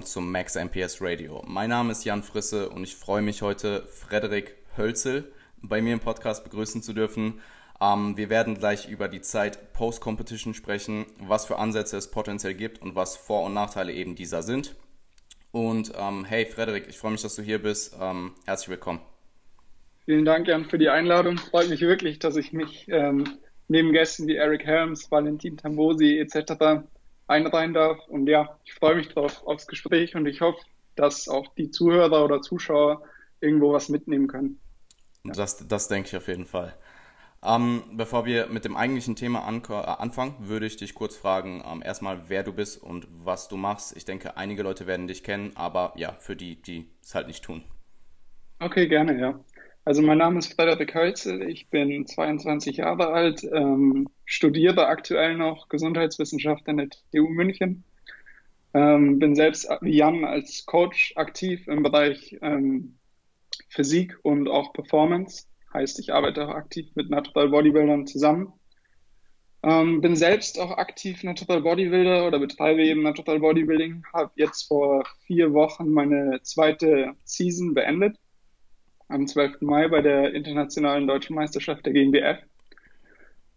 willkommen zum Max MPS Radio. Mein Name ist Jan Frisse und ich freue mich heute, Frederik Hölzel bei mir im Podcast begrüßen zu dürfen. Ähm, wir werden gleich über die Zeit Post-Competition sprechen, was für Ansätze es potenziell gibt und was Vor- und Nachteile eben dieser sind. Und ähm, hey Frederik, ich freue mich, dass du hier bist. Ähm, herzlich willkommen. Vielen Dank, Jan, für die Einladung. Freut mich wirklich, dass ich mich ähm, neben Gästen wie Eric Helms, Valentin Tambosi etc. einreihen darf. Und ja, ich freue mich drauf aufs Gespräch und ich hoffe, dass auch die Zuhörer oder Zuschauer irgendwo was mitnehmen können. Ja. Das, das denke ich auf jeden Fall. Ähm, bevor wir mit dem eigentlichen Thema an, äh, anfangen, würde ich dich kurz fragen, ähm, erstmal, wer du bist und was du machst. Ich denke, einige Leute werden dich kennen, aber ja, für die, die es halt nicht tun. Okay, gerne, ja. Also mein Name ist Frederik Hölzel, ich bin 22 Jahre alt, ähm, studiere aktuell noch Gesundheitswissenschaft an der TU München, ähm, bin selbst wie Jan als Coach aktiv im Bereich ähm, Physik und auch Performance. Heißt, ich arbeite auch aktiv mit Natural Bodybuildern zusammen. Ähm, bin selbst auch aktiv Natural Bodybuilder oder betreibe eben Natural Bodybuilding. Habe jetzt vor vier Wochen meine zweite Season beendet. Am 12. Mai bei der internationalen deutschen Meisterschaft der GmbF.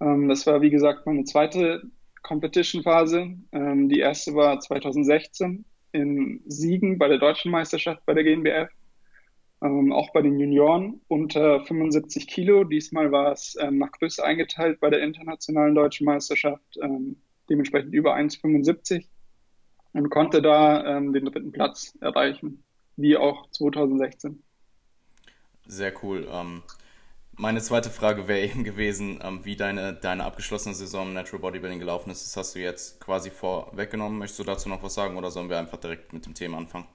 Ähm, das war, wie gesagt, meine zweite Competition-Phase. Ähm, die erste war 2016 in Siegen bei der deutschen Meisterschaft bei der GmbF ähm, auch bei den Junioren unter 75 Kilo. Diesmal war es ähm, nach Größe eingeteilt bei der internationalen deutschen Meisterschaft, ähm, dementsprechend über 1,75 und konnte da ähm, den dritten Platz erreichen, wie auch 2016. Sehr cool. Meine zweite Frage wäre eben gewesen, ähm, wie deine, deine abgeschlossene Saison im Natural Bodybuilding gelaufen ist. Das hast du jetzt quasi vorweggenommen. Möchtest du dazu noch was sagen oder sollen wir einfach direkt mit dem Thema anfangen?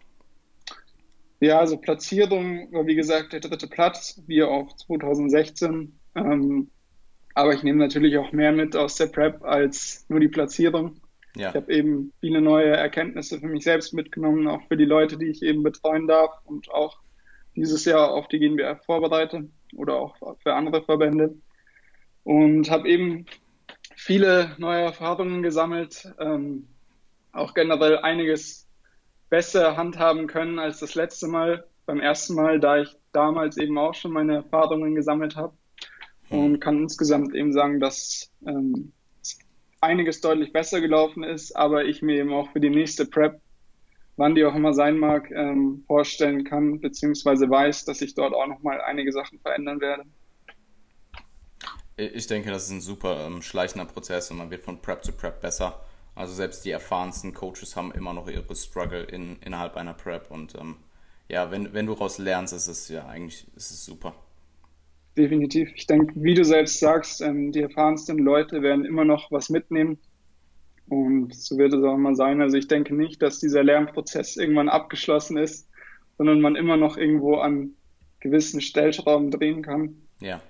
Ja, also Platzierung war wie gesagt der dritte Platz, wie auch 2016. Ähm, aber ich nehme natürlich auch mehr mit aus der Prep als nur die Platzierung. Ja. Ich habe eben viele neue Erkenntnisse für mich selbst mitgenommen, auch für die Leute, die ich eben betreuen darf und auch dieses Jahr auf die GNBF vorbereite oder auch für andere Verbände. Und habe eben viele neue Erfahrungen gesammelt, ähm, auch generell einiges besser handhaben können als das letzte Mal, beim ersten Mal, da ich damals eben auch schon meine Erfahrungen gesammelt habe und kann insgesamt eben sagen, dass ähm, einiges deutlich besser gelaufen ist, aber ich mir eben auch für die nächste Prep, wann die auch immer sein mag, ähm, vorstellen kann, beziehungsweise weiß, dass ich dort auch nochmal einige Sachen verändern werde. Ich denke, das ist ein super ähm, schleichender Prozess und man wird von Prep zu Prep besser. Also selbst die erfahrensten Coaches haben immer noch ihre Struggle in, innerhalb einer Prep und ähm, ja, wenn, wenn du daraus lernst, ist es ja eigentlich ist es super. Definitiv. Ich denke, wie du selbst sagst, ähm, die erfahrensten Leute werden immer noch was mitnehmen. Und so wird es auch immer sein. Also ich denke nicht, dass dieser Lernprozess irgendwann abgeschlossen ist, sondern man immer noch irgendwo an gewissen Stellschrauben drehen kann. Ja.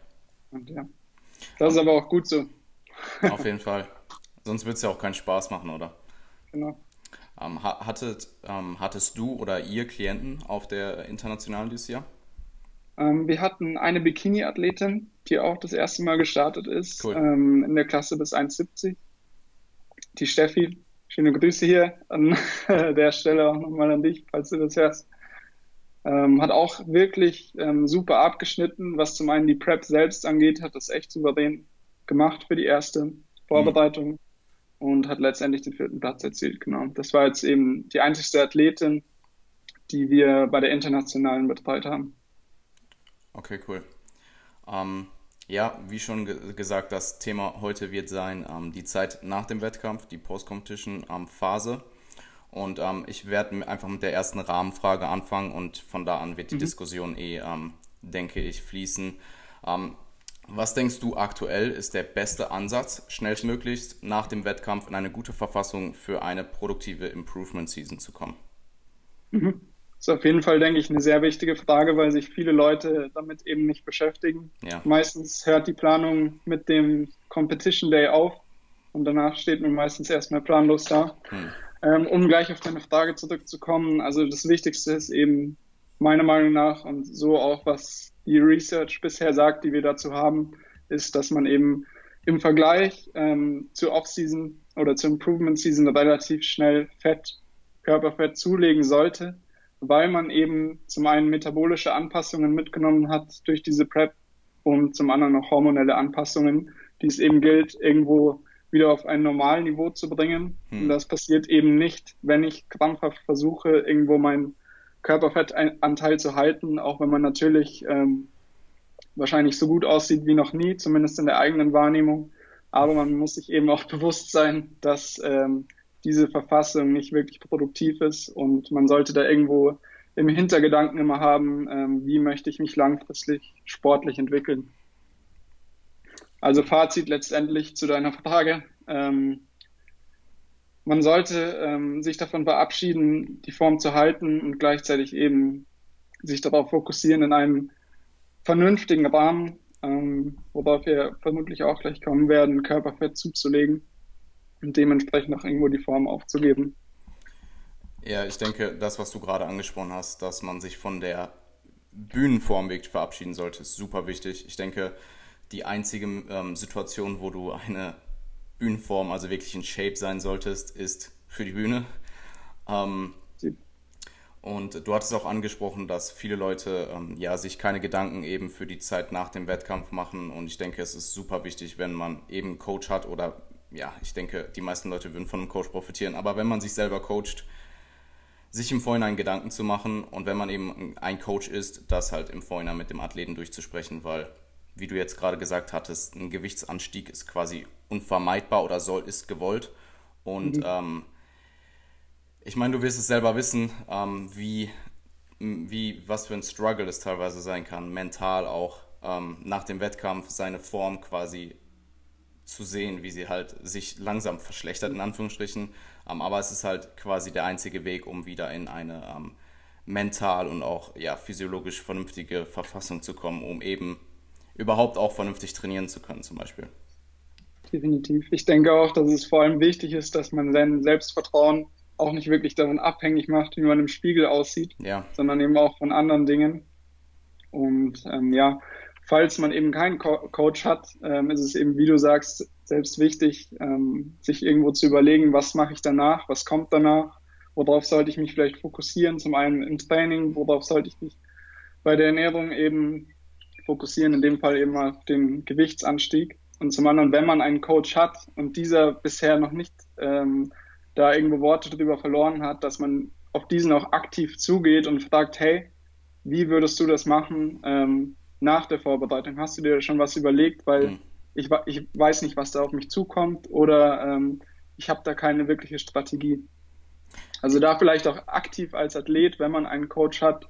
Und ja. Das ist aber auch gut so. Auf jeden Fall. Sonst würde es ja auch keinen Spaß machen, oder? Genau. Ähm, hattet, ähm, hattest du oder ihr Klienten auf der internationalen dieses Jahr? Ähm, wir hatten eine Bikini-Athletin, die auch das erste Mal gestartet ist, cool. Ähm, in der Klasse bis 1,70. Die Steffi. Schöne Grüße hier an der Stelle auch nochmal an dich, falls du das hörst. Ähm, hat auch wirklich ähm, super abgeschnitten, was zum einen die Prep selbst angeht, hat das echt souverän gemacht für die erste Vorbereitung. Mhm und hat letztendlich den vierten Platz erzielt. Genau. Das war jetzt eben die einzigste Athletin, die wir bei der internationalen betreut haben. Okay, cool. Ähm, ja, wie schon ge gesagt, das Thema heute wird sein ähm, die Zeit nach dem Wettkampf, die Post-Competition-Phase. Ähm, und ähm, ich werde einfach mit der ersten Rahmenfrage anfangen und von da an wird die mhm. Diskussion eh, ähm, denke ich, fließen. Ähm, was denkst du aktuell ist der beste Ansatz, schnellstmöglichst nach dem Wettkampf in eine gute Verfassung für eine produktive Improvement Season zu kommen? Mhm. Das ist auf jeden Fall, denke ich, eine sehr wichtige Frage, weil sich viele Leute damit eben nicht beschäftigen. Ja. Meistens hört die Planung mit dem Competition Day auf und danach steht man meistens erstmal planlos da. Hm. Ähm, um gleich auf deine Frage zurückzukommen, also das Wichtigste ist eben meiner Meinung nach und so auch, was die Research bisher sagt, die wir dazu haben, ist, dass man eben im Vergleich ähm, zur Off-Season oder zur Improvement-Season relativ schnell Fett Körperfett zulegen sollte, weil man eben zum einen metabolische Anpassungen mitgenommen hat durch diese Prep und zum anderen auch hormonelle Anpassungen, die es eben gilt, irgendwo wieder auf ein normales Niveau zu bringen. Hm. Und das passiert eben nicht, wenn ich krampfhaft versuche, irgendwo meinen Körperfettanteil zu halten, auch wenn man natürlich ähm, wahrscheinlich so gut aussieht wie noch nie, zumindest in der eigenen Wahrnehmung. Aber man muss sich eben auch bewusst sein, dass ähm, diese Verfassung nicht wirklich produktiv ist und man sollte da irgendwo im Hintergedanken immer haben, ähm, wie möchte ich mich langfristig sportlich entwickeln. Also Fazit letztendlich zu deiner Frage. Ähm, man sollte ähm, sich davon verabschieden, die Form zu halten und gleichzeitig eben sich darauf fokussieren, in einem vernünftigen Rahmen, ähm, worauf wir vermutlich auch gleich kommen werden, Körperfett zuzulegen und dementsprechend auch irgendwo die Form aufzugeben. Ja, ich denke, das, was du gerade angesprochen hast, dass man sich von der Bühnenform wirklich verabschieden sollte, ist super wichtig. Ich denke, die einzige ähm, Situation, wo du eine Bühnenform, also wirklich in Shape sein solltest, ist für die Bühne. Ähm, und du hattest auch angesprochen, dass viele Leute ähm, ja sich keine Gedanken eben für die Zeit nach dem Wettkampf machen. Und ich denke, es ist super wichtig, wenn man eben einen Coach hat oder ja, ich denke, die meisten Leute würden von einem Coach profitieren. Aber wenn man sich selber coacht, sich im Vorhinein Gedanken zu machen und wenn man eben ein Coach ist, das halt im Vorhinein mit dem Athleten durchzusprechen, weil, wie du jetzt gerade gesagt hattest, ein Gewichtsanstieg ist quasi unvermeidbar oder soll, ist gewollt. Und mhm. ähm, ich meine, du wirst es selber wissen, ähm, wie, wie, was für ein Struggle es teilweise sein kann, mental auch ähm, nach dem Wettkampf seine Form quasi zu sehen, wie sie halt sich langsam verschlechtert, in Anführungsstrichen. Ähm, aber es ist halt quasi der einzige Weg, um wieder in eine ähm, mental und auch ja, physiologisch vernünftige Verfassung zu kommen, um eben überhaupt auch vernünftig trainieren zu können, zum Beispiel. Definitiv. Ich denke auch, dass es vor allem wichtig ist, dass man sein Selbstvertrauen auch nicht wirklich davon abhängig macht, wie man im Spiegel aussieht, ja. sondern eben auch von anderen Dingen. Und ähm, ja, falls man eben keinen Co Coach hat, ähm, ist es eben, wie du sagst, selbst wichtig, ähm, sich irgendwo zu überlegen, was mache ich danach, was kommt danach, worauf sollte ich mich vielleicht fokussieren, zum einen im Training, worauf sollte ich mich bei der Ernährung eben fokussieren, in dem Fall eben auf den Gewichtsanstieg. Und zum anderen, wenn man einen Coach hat und dieser bisher noch nicht ähm, da irgendwo Worte drüber verloren hat, dass man auf diesen auch aktiv zugeht und fragt, hey, wie würdest du das machen ähm, nach der Vorbereitung? Hast du dir schon was überlegt? Weil mhm. ich, ich weiß nicht, was da auf mich zukommt oder ähm, ich habe da keine wirkliche Strategie. Also da vielleicht auch aktiv als Athlet, wenn man einen Coach hat,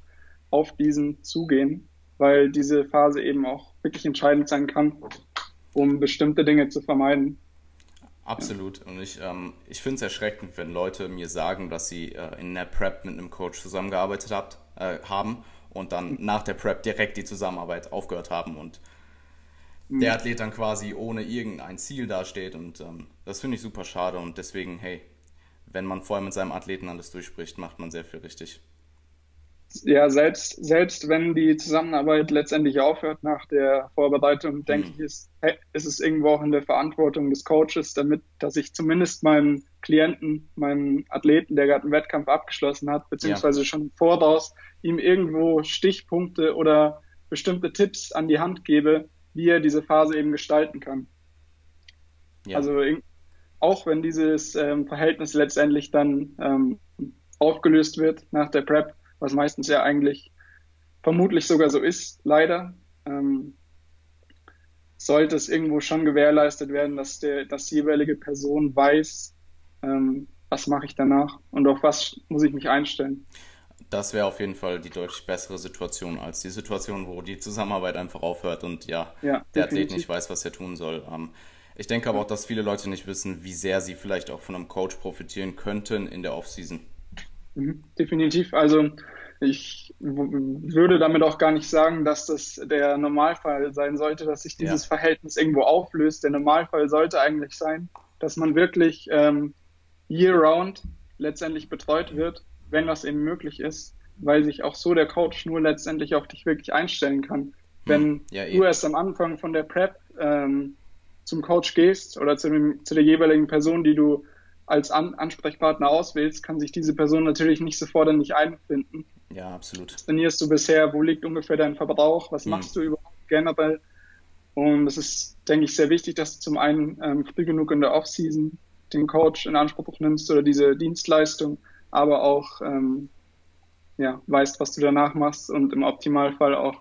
auf diesen zugehen, weil diese Phase eben auch wirklich entscheidend sein kann, um bestimmte Dinge zu vermeiden. Absolut. Und ich, ähm, ich finde es erschreckend, wenn Leute mir sagen, dass sie äh, in der Prep mit einem Coach zusammengearbeitet habt, äh, haben und dann nach der Prep direkt die Zusammenarbeit aufgehört haben und mhm. der Athlet dann quasi ohne irgendein Ziel dasteht. Und ähm, das finde ich super schade. Und deswegen, hey, wenn man vorher mit seinem Athleten alles durchspricht, macht man sehr viel richtig ja, selbst, selbst wenn die Zusammenarbeit letztendlich aufhört nach der Vorbereitung, mhm. denke ich, ist, ist es irgendwo auch in der Verantwortung des Coaches, damit, dass ich zumindest meinem Klienten, meinem Athleten, der gerade einen Wettkampf abgeschlossen hat, beziehungsweise ja. schon voraus, ihm irgendwo Stichpunkte oder bestimmte Tipps an die Hand gebe, wie er diese Phase eben gestalten kann. Ja. Also auch wenn dieses ähm, Verhältnis letztendlich dann ähm, aufgelöst wird nach der Prep, was meistens ja eigentlich vermutlich sogar so ist, leider, ähm, sollte es irgendwo schon gewährleistet werden, dass der, dass die jeweilige Person weiß, ähm, was mache ich danach und auf was muss ich mich einstellen. Das wäre auf jeden Fall die deutlich bessere Situation als die Situation, wo die Zusammenarbeit einfach aufhört und ja, ja der Athlet nicht weiß, was er tun soll. Ähm, ich denke aber auch, dass viele Leute nicht wissen, wie sehr sie vielleicht auch von einem Coach profitieren könnten in der Offseason. Mhm, definitiv. Also ich würde damit auch gar nicht sagen, dass das der Normalfall sein sollte, dass sich dieses ja. Verhältnis irgendwo auflöst. Der Normalfall sollte eigentlich sein, dass man wirklich ähm, year-round letztendlich betreut wird, wenn das eben möglich ist, weil sich auch so der Coach nur letztendlich auf dich wirklich einstellen kann. Hm. Wenn ja, du erst am Anfang von der Prep ähm, zum Coach gehst oder zu, dem, zu der jeweiligen Person, die du als An Ansprechpartner auswählst, kann sich diese Person natürlich nicht sofort in dich einfinden. Ja, absolut. Was trainierst du bisher? Wo liegt ungefähr dein Verbrauch? Was hm. machst du überhaupt generell? Und es ist, denke ich, sehr wichtig, dass du zum einen ähm, früh genug in der Offseason den Coach in Anspruch nimmst oder diese Dienstleistung, aber auch ähm, ja, weißt, was du danach machst und im Optimalfall auch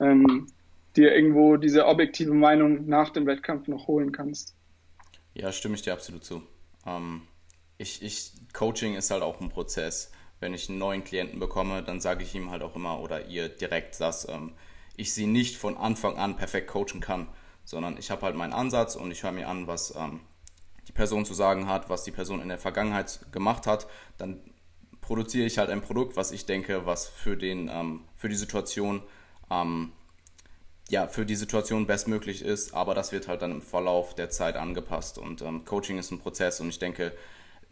ähm, dir irgendwo diese objektive Meinung nach dem Wettkampf noch holen kannst. Ja, stimme ich dir absolut zu. Ähm, ich, ich, Coaching ist halt auch ein Prozess. Wenn ich einen neuen Klienten bekomme, dann sage ich ihm halt auch immer oder ihr direkt, dass ähm, ich sie nicht von Anfang an perfekt coachen kann, sondern ich habe halt meinen Ansatz und ich höre mir an, was ähm, die Person zu sagen hat, was die Person in der Vergangenheit gemacht hat. Dann produziere ich halt ein Produkt, was ich denke, was für, den, ähm, für die Situation ähm, ja, für die Situation bestmöglich ist, aber das wird halt dann im Verlauf der Zeit angepasst und ähm, Coaching ist ein Prozess und ich denke,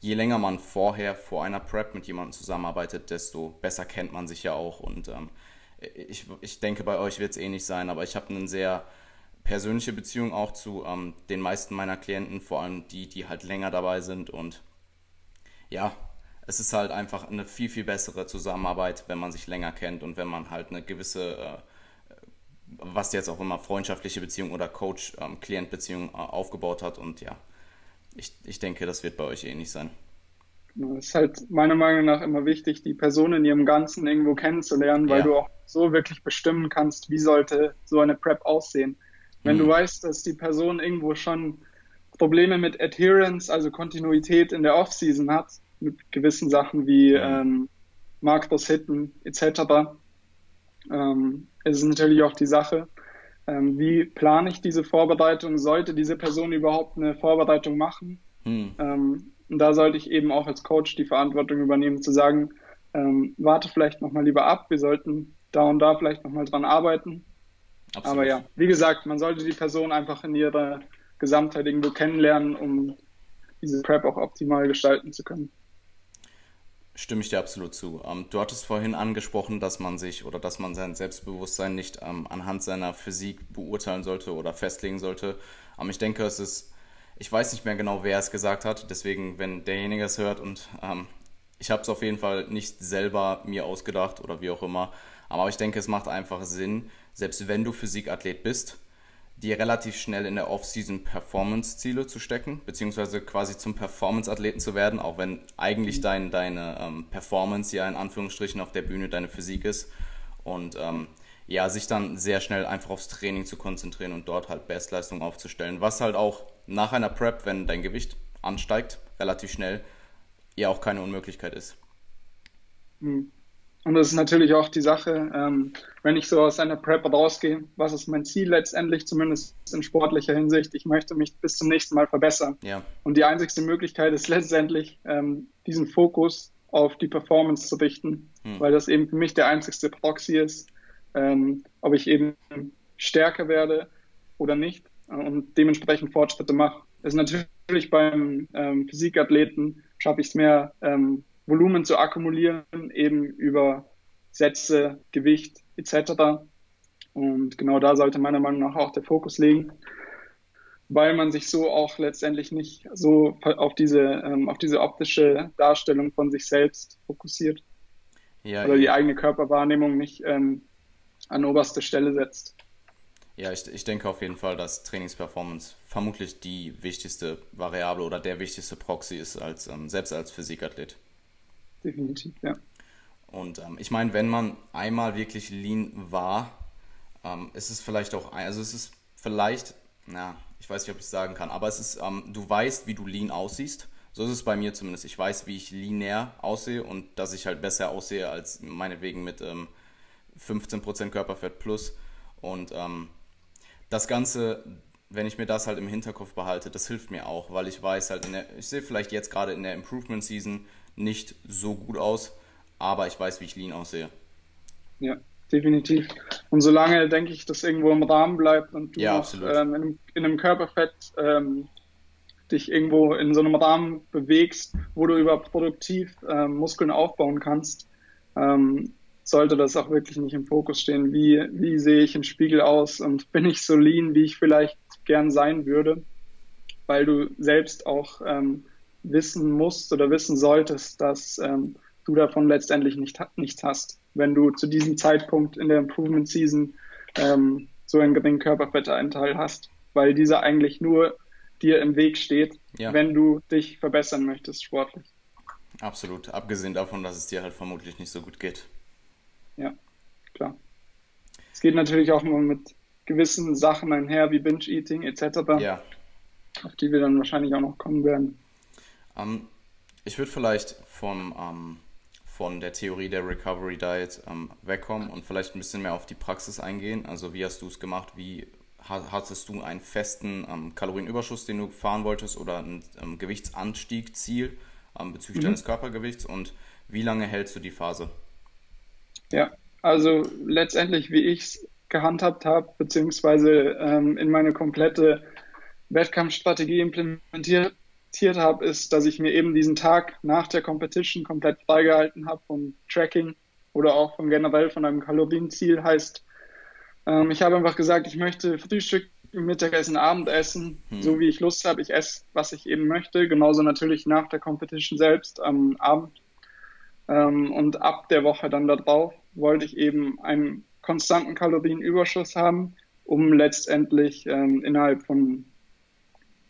je länger man vorher vor einer Prep mit jemandem zusammenarbeitet, desto besser kennt man sich ja auch und ähm, ich, ich denke, bei euch wird es ähnlich sein, aber ich habe eine sehr persönliche Beziehung auch zu ähm, den meisten meiner Klienten, vor allem die, die halt länger dabei sind und ja, es ist halt einfach eine viel, viel bessere Zusammenarbeit, wenn man sich länger kennt und wenn man halt eine gewisse äh, was jetzt auch immer freundschaftliche Beziehung oder Coach-Klient-Beziehung äh, aufgebaut hat. Und ja, ich, ich denke, das wird bei euch ähnlich sein. Es ist halt meiner Meinung nach immer wichtig, die Person in ihrem Ganzen irgendwo kennenzulernen, weil ja. du auch so wirklich bestimmen kannst, wie sollte so eine Prep aussehen. Wenn hm. du weißt, dass die Person irgendwo schon Probleme mit Adherence, also Kontinuität in der Offseason hat, mit gewissen Sachen wie ähm, Markters Hitten etc., ähm, ist natürlich auch die Sache, ähm, wie plane ich diese Vorbereitung? Sollte diese Person überhaupt eine Vorbereitung machen? Hm. Ähm, und da sollte ich eben auch als Coach die Verantwortung übernehmen, zu sagen, ähm, warte vielleicht nochmal lieber ab, wir sollten da und da vielleicht nochmal dran arbeiten. Absolut. Aber ja, wie gesagt, man sollte die Person einfach in ihrer Gesamtheit irgendwo kennenlernen, um diese Prep auch optimal gestalten zu können. Stimme ich dir absolut zu. Ähm, du hattest vorhin angesprochen, dass man sich oder dass man sein Selbstbewusstsein nicht ähm, anhand seiner Physik beurteilen sollte oder festlegen sollte. Ähm, ich denke, es ist, ich weiß nicht mehr genau, wer es gesagt hat, deswegen, wenn derjenige es hört und ich habe es auf jeden Fall nicht selber mir ausgedacht oder wie auch immer, aber ich denke, es macht einfach Sinn, selbst wenn du Physikathlet bist, dir relativ schnell in der Off-Season Performance-Ziele zu stecken, beziehungsweise quasi zum Performance-Athleten zu werden, auch wenn eigentlich dein, deine ähm, Performance ja in Anführungsstrichen auf der Bühne deine Physik ist. Und ähm, ja, sich dann sehr schnell einfach aufs Training zu konzentrieren und dort halt Bestleistung aufzustellen, was halt auch nach einer Prep, wenn dein Gewicht ansteigt, relativ schnell, ja auch keine Unmöglichkeit ist. Mhm. Und das ist natürlich auch die Sache, ähm, wenn ich so aus einer Prep rausgehe, was ist mein Ziel letztendlich, zumindest in sportlicher Hinsicht? Ich möchte mich bis zum nächsten Mal verbessern. Ja. Und die einzigste Möglichkeit ist letztendlich, ähm, diesen Fokus auf die Performance zu richten, hm. weil das eben für mich der einzigste Proxy ist, ähm, ob ich eben stärker werde oder nicht und dementsprechend Fortschritte mache. Das ist natürlich beim ähm, Physikathleten schaffe ich es mehr, ähm, Volumen zu akkumulieren, eben über Sätze, Gewicht etc. Und genau da sollte meiner Meinung nach auch der Fokus liegen, weil man sich so auch letztendlich nicht so auf diese, ähm, auf diese optische Darstellung von sich selbst fokussiert. Ja, oder die eigene Körperwahrnehmung nicht ähm, an oberste Stelle setzt. Ja, ich, ich denke auf jeden Fall, dass Trainingsperformance vermutlich die wichtigste Variable oder der wichtigste Proxy ist, als, ähm, selbst als Physikathlet definitiv, ja. Und ähm, ich meine, wenn man einmal wirklich lean war, ähm, ist es vielleicht auch, also es ist vielleicht, na, ich weiß nicht, ob ich es sagen kann, aber es ist, ähm, du weißt, wie du lean aussiehst. So ist es bei mir zumindest. Ich weiß, wie ich linear aussehe und dass ich halt besser aussehe als meinetwegen mit ähm, 15% Körperfett plus. Und ähm, das Ganze, wenn ich mir das halt im Hinterkopf behalte, das hilft mir auch, weil ich weiß halt, der, ich sehe vielleicht jetzt gerade in der Improvement Season, nicht so gut aus, aber ich weiß, wie ich lean aussehe. Ja, definitiv. Und solange, denke ich, das irgendwo im Rahmen bleibt und du ja, noch, ähm, in, einem, in, einem, Körperfett ähm, dich irgendwo in so einem Rahmen bewegst, wo du über produktiv ähm, Muskeln aufbauen kannst, ähm, sollte das auch wirklich nicht im Fokus stehen. Wie, wie sehe ich im Spiegel aus und bin ich so lean, wie ich vielleicht gern sein würde, weil du selbst auch ähm, wissen musst oder wissen solltest, dass ähm, du davon letztendlich nicht, nichts hast, wenn du zu diesem Zeitpunkt in der Improvement Season ähm, so einen geringen Körperfettanteil hast, weil dieser eigentlich nur dir im Weg steht, ja. wenn du dich verbessern möchtest sportlich. Absolut, abgesehen davon, dass es dir halt vermutlich nicht so gut geht. Ja, klar. Es geht natürlich auch nur mit gewissen Sachen einher, wie Binge-Eating etc., ja. auf die wir dann wahrscheinlich auch noch kommen werden. Um, ich würde vielleicht vom, um, von der Theorie der Recovery Diet um, wegkommen und vielleicht ein bisschen mehr auf die Praxis eingehen. Also wie hast du es gemacht? Wie hattest du einen festen Kalorienüberschuss, den du fahren wolltest oder ein Gewichtsanstieg, Ziel bezüglich mhm. deines Körpergewichts und wie lange hältst du die Phase? Ja, also letztendlich, wie ich es gehandhabt habe, beziehungsweise ähm, in meine komplette Wettkampfstrategie implementiert habe, ist, dass ich mir eben diesen Tag nach der Competition komplett freigehalten habe vom Tracking oder auch von generell von einem Kalorienziel. Heißt, ähm, ich habe einfach gesagt, ich möchte Frühstück, Mittagessen, Abendessen, hm. so wie ich Lust habe. Ich esse, was ich eben möchte. Genauso natürlich nach der Competition selbst am Abend. Ähm, und ab der Woche dann darauf wollte ich eben einen konstanten Kalorienüberschuss haben, um letztendlich ähm, innerhalb von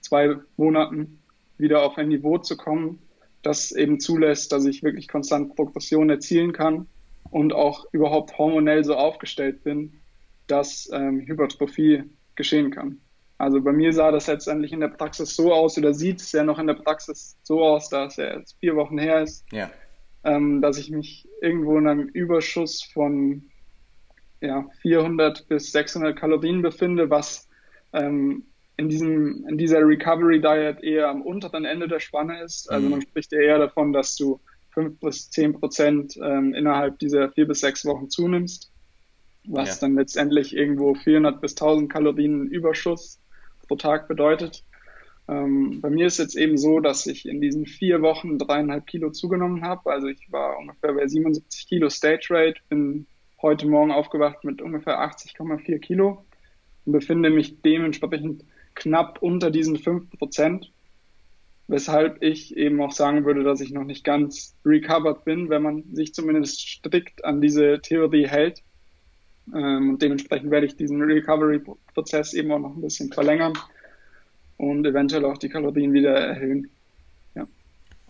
zwei Monaten wieder auf ein Niveau zu kommen, das eben zulässt, dass ich wirklich konstant Progression erzielen kann und auch überhaupt hormonell so aufgestellt bin, dass ähm, Hypertrophie geschehen kann. Also bei mir sah das letztendlich in der Praxis so aus oder sieht es ja noch in der Praxis so aus, da es ja jetzt vier Wochen her ist, ja. ähm, dass ich mich irgendwo in einem Überschuss von ja, 400 bis 600 Kalorien befinde, was ähm, in, diesem, in dieser Recovery Diet eher am unteren Ende der Spanne ist. Also mhm. man spricht eher davon, dass du 5 bis 10 Prozent ähm, innerhalb dieser vier bis sechs Wochen zunimmst, was ja. dann letztendlich irgendwo 400 bis 1000 Kalorien Überschuss pro Tag bedeutet. Ähm, bei mir ist jetzt eben so, dass ich in diesen vier Wochen dreieinhalb Kilo zugenommen habe. Also ich war ungefähr bei 77 Kilo Stage Rate, bin heute Morgen aufgewacht mit ungefähr 80,4 Kilo und befinde mich dementsprechend knapp unter diesen 5 Prozent, weshalb ich eben auch sagen würde, dass ich noch nicht ganz recovered bin, wenn man sich zumindest strikt an diese Theorie hält. Ähm, und dementsprechend werde ich diesen Recovery-Prozess eben auch noch ein bisschen verlängern und eventuell auch die Kalorien wieder erhöhen.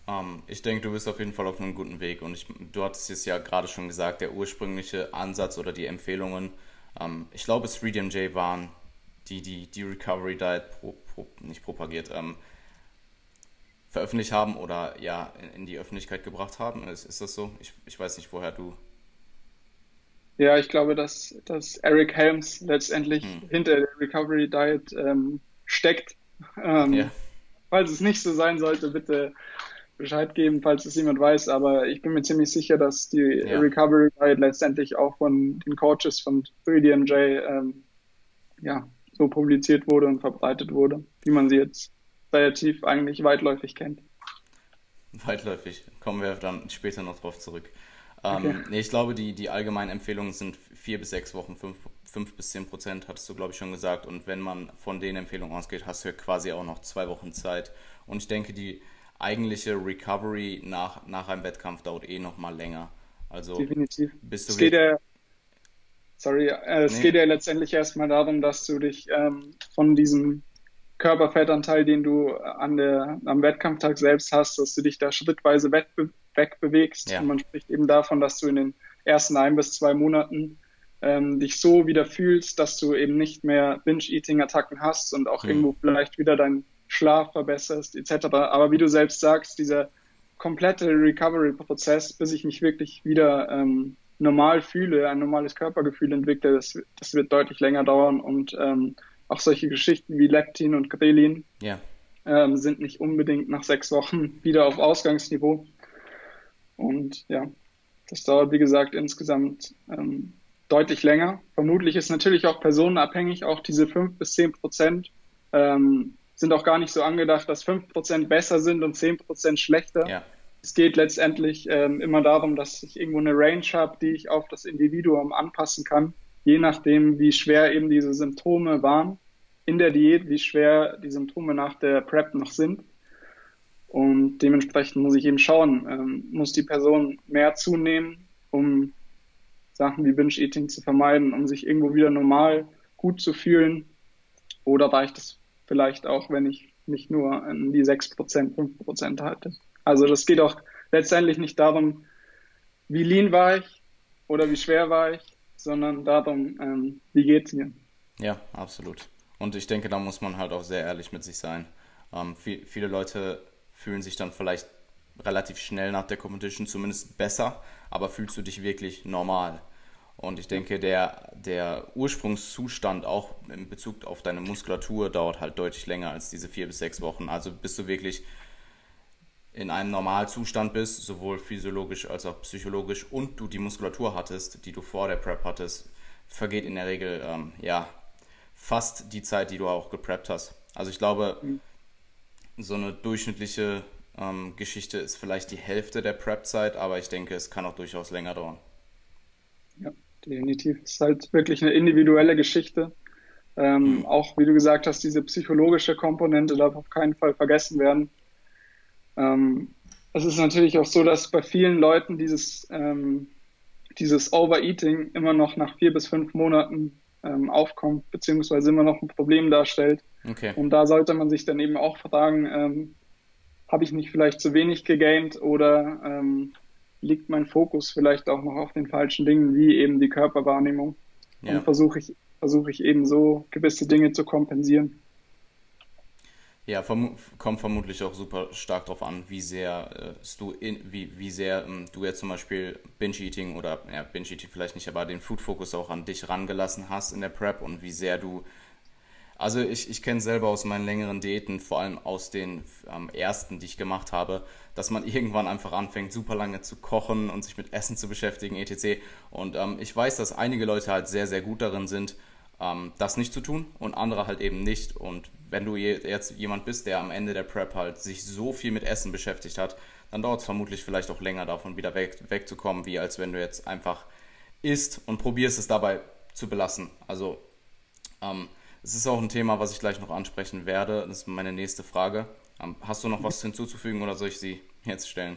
Ähm, ich denke, du bist auf jeden Fall auf einem guten Weg und ich, du hattest es ja gerade schon gesagt, der ursprüngliche Ansatz oder die Empfehlungen, ähm, ich glaube, 3DMJ waren die, die die Recovery Diet pro, pro, nicht propagiert, ähm, veröffentlicht haben oder ja in, in, die Öffentlichkeit gebracht haben. Ist, ist das so? Ich, ich weiß nicht, woher du. Ja, ich glaube, dass, dass Eric Helms letztendlich hm. hinter der Recovery Diet ähm, steckt. Ähm, ja. Falls es nicht so sein sollte, bitte Bescheid geben, falls es jemand weiß, aber ich bin mir ziemlich sicher, dass die ja. Recovery Guide letztendlich auch von den Coaches von 3DMJ ähm, ja, so publiziert wurde und verbreitet wurde, wie man sie jetzt relativ eigentlich weitläufig kennt. Weitläufig, kommen wir dann später noch drauf zurück. Ähm, okay. nee, ich glaube, die, die allgemeinen Empfehlungen sind vier bis sechs Wochen, fünf, fünf bis zehn Prozent, hattest du, glaube ich, schon gesagt. Und wenn man von den Empfehlungen ausgeht, hast du ja quasi auch noch zwei Wochen Zeit. Und ich denke, die eigentliche Recovery nach, nach einem Wettkampf dauert eh noch mal länger. Also Definitiv. Bist du es geht ja, sorry, äh, es nee. geht ja letztendlich erstmal darum, dass du dich ähm, von diesem Körperfettanteil, den du an der, am Wettkampftag selbst hast, dass du dich da schrittweise wegbe wegbewegst. Ja. Und man spricht eben davon, dass du in den ersten ein bis zwei Monaten ähm, dich so wieder fühlst, dass du eben nicht mehr Binge-Eating-Attacken hast und auch mhm. irgendwo vielleicht wieder dein Schlaf verbesserst, etc. Aber wie du selbst sagst, dieser komplette Recovery-Prozess, bis ich mich wirklich wieder ähm, normal fühle, ein normales Körpergefühl entwickle, das, das wird deutlich länger dauern und ähm, auch solche Geschichten wie Leptin und Grelin yeah. ähm, sind nicht unbedingt nach sechs Wochen wieder auf Ausgangsniveau. Und ja, das dauert, wie gesagt, insgesamt ähm, deutlich länger. Vermutlich ist natürlich auch personenabhängig, auch diese fünf bis zehn Prozent ähm, sind auch gar nicht so angedacht, dass 5% besser sind und 10% schlechter. Ja. Es geht letztendlich ähm, immer darum, dass ich irgendwo eine Range habe, die ich auf das Individuum anpassen kann, je nachdem, wie schwer eben diese Symptome waren in der Diät, wie schwer die Symptome nach der Prep noch sind. Und dementsprechend muss ich eben schauen, ähm, muss die Person mehr zunehmen, um Sachen wie Binge-Eating zu vermeiden, um sich irgendwo wieder normal gut zu fühlen? Oder reicht es vielleicht auch, wenn ich mich nur an die 6%, 5% halte? Also das geht auch letztendlich nicht darum, wie lean war ich oder wie schwer war ich, sondern darum, ähm, wie es mir. Ja, absolut. Und ich denke, da muss man halt auch sehr ehrlich mit sich sein. Ähm, viel, viele Leute fühlen sich dann vielleicht relativ schnell nach der Competition zumindest besser, aber fühlst du dich wirklich normal? Und ich denke, der, der Ursprungszustand auch in Bezug auf deine Muskulatur dauert halt deutlich länger als diese vier bis sechs Wochen. Also bis du wirklich in einem Normalzustand bist, sowohl physiologisch als auch psychologisch, und du die Muskulatur hattest, die du vor der Prep hattest, vergeht in der Regel ähm, ja fast die Zeit, die du auch gepreppt hast. Also ich glaube, mhm. so eine durchschnittliche ähm, Geschichte ist vielleicht die Hälfte der Prep-Zeit, aber ich denke, es kann auch durchaus länger dauern. Ja, definitiv. Es ist halt wirklich eine individuelle Geschichte. Ähm, mhm. Auch wie du gesagt hast, diese psychologische Komponente darf auf keinen Fall vergessen werden. Ähm, es ist natürlich auch so, dass bei vielen Leuten dieses, ähm, dieses Overeating immer noch nach vier bis fünf Monaten ähm, aufkommt, beziehungsweise immer noch ein Problem darstellt. Okay. Und da sollte man sich dann eben auch fragen, ähm, habe ich nicht vielleicht zu wenig gegaint oder ähm, liegt mein Fokus vielleicht auch noch auf den falschen Dingen, wie eben die Körperwahrnehmung. Ja. Und versuche ich, versuche ich eben so gewisse Dinge zu kompensieren. Ja, verm kommt vermutlich auch super stark darauf an, wie sehr äh, du in, wie, wie sehr ähm, du jetzt zum Beispiel Binge-Eating oder ja, Binge-Eating vielleicht nicht, aber den Food-Fokus auch an dich rangelassen hast in der Prep und wie sehr du also ich, ich kenne selber aus meinen längeren Diäten, vor allem aus den ähm, ersten, die ich gemacht habe, dass man irgendwann einfach anfängt, super lange zu kochen und sich mit Essen zu beschäftigen, etc. Und ähm, ich weiß, dass einige Leute halt sehr, sehr gut darin sind, ähm, das nicht zu tun und andere halt eben nicht. Und wenn du jetzt jemand bist, der am Ende der Prep halt sich so viel mit Essen beschäftigt hat, dann dauert es vermutlich vielleicht auch länger davon wieder weg, wegzukommen, wie als wenn du jetzt einfach isst und probierst es dabei zu belassen. Also ähm, es ist auch ein Thema, was ich gleich noch ansprechen werde. Das ist meine nächste Frage. Ähm, hast du noch was hinzuzufügen oder soll ich sie jetzt stellen?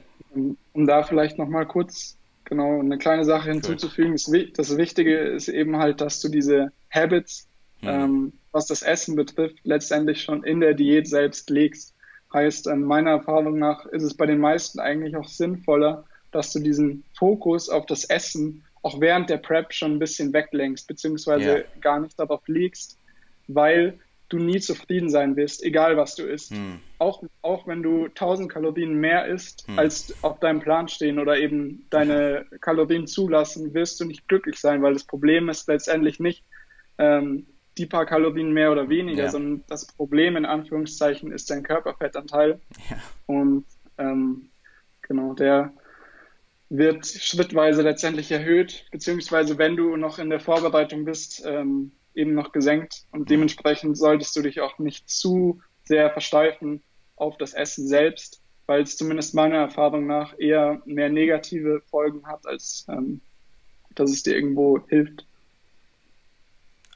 Um da vielleicht noch mal kurz genau eine kleine Sache hinzuzufügen. Das Wichtige ist eben halt, dass du diese Habits, hm. ähm, was das Essen betrifft, letztendlich schon in der Diät selbst legst. Heißt, ähm, meiner Erfahrung nach ist es bei den meisten eigentlich auch sinnvoller, dass du diesen Fokus auf das Essen auch während der Prep schon ein bisschen weglenkst, beziehungsweise yeah. gar nicht darauf legst, weil du nie zufrieden sein wirst, egal was du isst. Hm. Auch, auch wenn du 1000 Kalorien mehr isst, hm. als auf deinem Plan stehen oder eben deine Kalorien zulassen, wirst du nicht glücklich sein, weil das Problem ist letztendlich nicht ähm, die paar Kalorien mehr oder weniger, ja. sondern das Problem in Anführungszeichen ist dein Körperfettanteil. Ja. Und ähm, genau, der wird schrittweise letztendlich erhöht, beziehungsweise wenn du noch in der Vorbereitung bist, ähm, eben noch gesenkt und dementsprechend solltest du dich auch nicht zu sehr versteifen auf das Essen selbst, weil es zumindest meiner Erfahrung nach eher mehr negative Folgen hat, als ähm, dass es dir irgendwo hilft.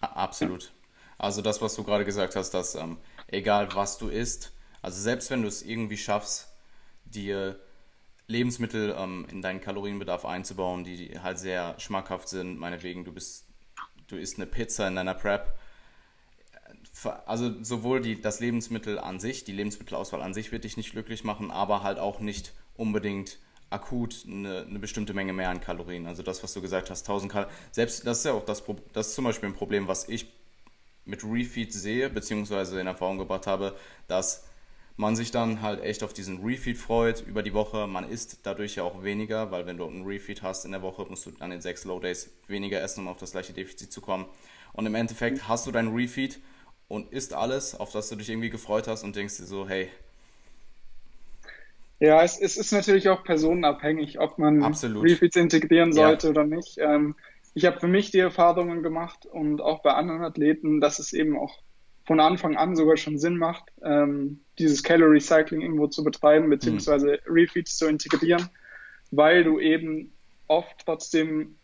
Absolut. Also das, was du gerade gesagt hast, dass ähm, egal was du isst, also selbst wenn du es irgendwie schaffst, dir Lebensmittel ähm, in deinen Kalorienbedarf einzubauen, die halt sehr schmackhaft sind, meinetwegen, du bist du isst eine Pizza in deiner Prep. Also sowohl die, das Lebensmittel an sich, die Lebensmittelauswahl an sich wird dich nicht glücklich machen, aber halt auch nicht unbedingt akut eine, eine bestimmte Menge mehr an Kalorien. Also das, was du gesagt hast, 1000 Kalorien. Selbst das ist ja auch das, das ist zum Beispiel ein Problem, was ich mit Refeed sehe, beziehungsweise in Erfahrung gebracht habe, dass man sich dann halt echt auf diesen Refeed freut über die Woche. Man isst dadurch ja auch weniger, weil wenn du einen Refeed hast in der Woche, musst du dann in sechs Low Days weniger essen, um auf das gleiche Defizit zu kommen. Und im Endeffekt hast du deinen Refeed und isst alles, auf das du dich irgendwie gefreut hast und denkst dir so, hey. Ja, es, es ist natürlich auch personenabhängig, ob man Absolut. Refeeds integrieren sollte ja. oder nicht. Ähm, ich habe für mich die Erfahrungen gemacht und auch bei anderen Athleten, dass es eben auch von Anfang an sogar schon Sinn macht, ähm, dieses Calorie Cycling irgendwo zu betreiben, beziehungsweise mhm. Refeeds zu integrieren, weil du eben oft trotzdem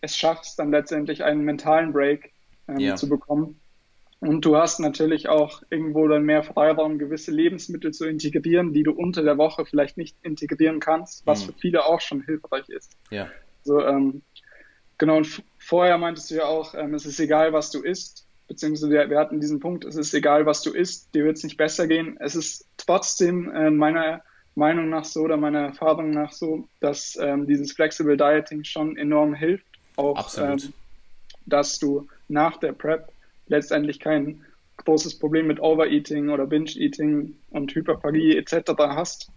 es schaffst, dann letztendlich einen mentalen Break ähm, ja. zu bekommen. Und du hast natürlich auch irgendwo dann mehr Freiraum, gewisse Lebensmittel zu integrieren, die du unter der Woche vielleicht nicht integrieren kannst, was mhm. für viele auch schon hilfreich ist. Ja. So, ähm, genau, und vorher meintest du ja auch, ähm, es ist egal, was du isst, beziehungsweise wir, wir, hatten diesen Punkt, es ist egal, was du isst, dir wird es nicht besser gehen. Es ist trotzdem äh, meiner Meinung nach so oder meiner Erfahrung nach so, dass ähm, dieses Flexible Dieting schon enorm hilft. Auch, ähm, dass du nach der Prep letztendlich kein großes Problem mit Overeating oder Binge-Eating und Hyperphagie etc. hast,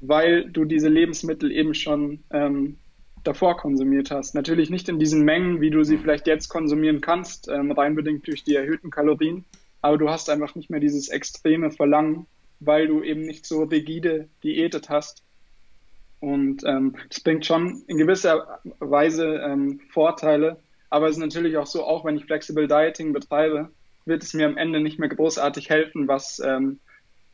weil du diese Lebensmittel eben schon ähm, davor konsumiert hast. Natürlich nicht in diesen Mengen, wie du sie vielleicht jetzt konsumieren kannst, ähm, rein bedingt durch die erhöhten Kalorien, aber du hast einfach nicht mehr dieses extreme Verlangen, weil du eben nicht so rigide diätet hast. Und ähm, das bringt schon in gewisser Weise ähm, Vorteile, aber es ist natürlich auch so, auch wenn ich Flexible Dieting betreibe, wird es mir am Ende nicht mehr großartig helfen, was ähm,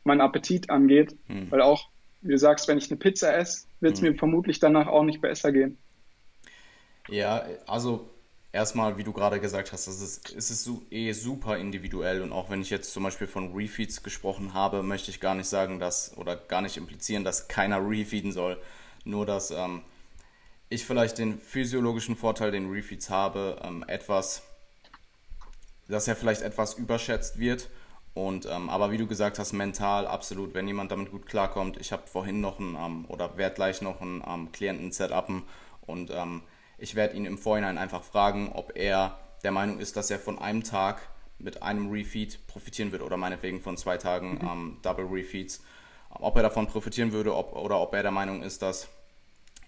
mein Appetit angeht, hm. weil auch, wie du sagst, wenn ich eine Pizza esse, wird es hm. mir vermutlich danach auch nicht besser gehen. Ja, also erstmal, wie du gerade gesagt hast, es ist, es ist eh super individuell und auch wenn ich jetzt zum Beispiel von Refeeds gesprochen habe, möchte ich gar nicht sagen, dass oder gar nicht implizieren, dass keiner refeeden soll. Nur dass ähm, ich vielleicht den physiologischen Vorteil, den Refeeds habe, ähm, etwas, dass er vielleicht etwas überschätzt wird. Und ähm, aber wie du gesagt hast, mental absolut, wenn jemand damit gut klarkommt. Ich habe vorhin noch einen ähm, oder werde gleich noch einen ähm, Klienten setupen und ähm, ich werde ihn im Vorhinein einfach fragen, ob er der Meinung ist, dass er von einem Tag mit einem Refeed profitieren würde oder meinetwegen von zwei Tagen mhm. ähm, Double Refeeds, ob er davon profitieren würde ob, oder ob er der Meinung ist, dass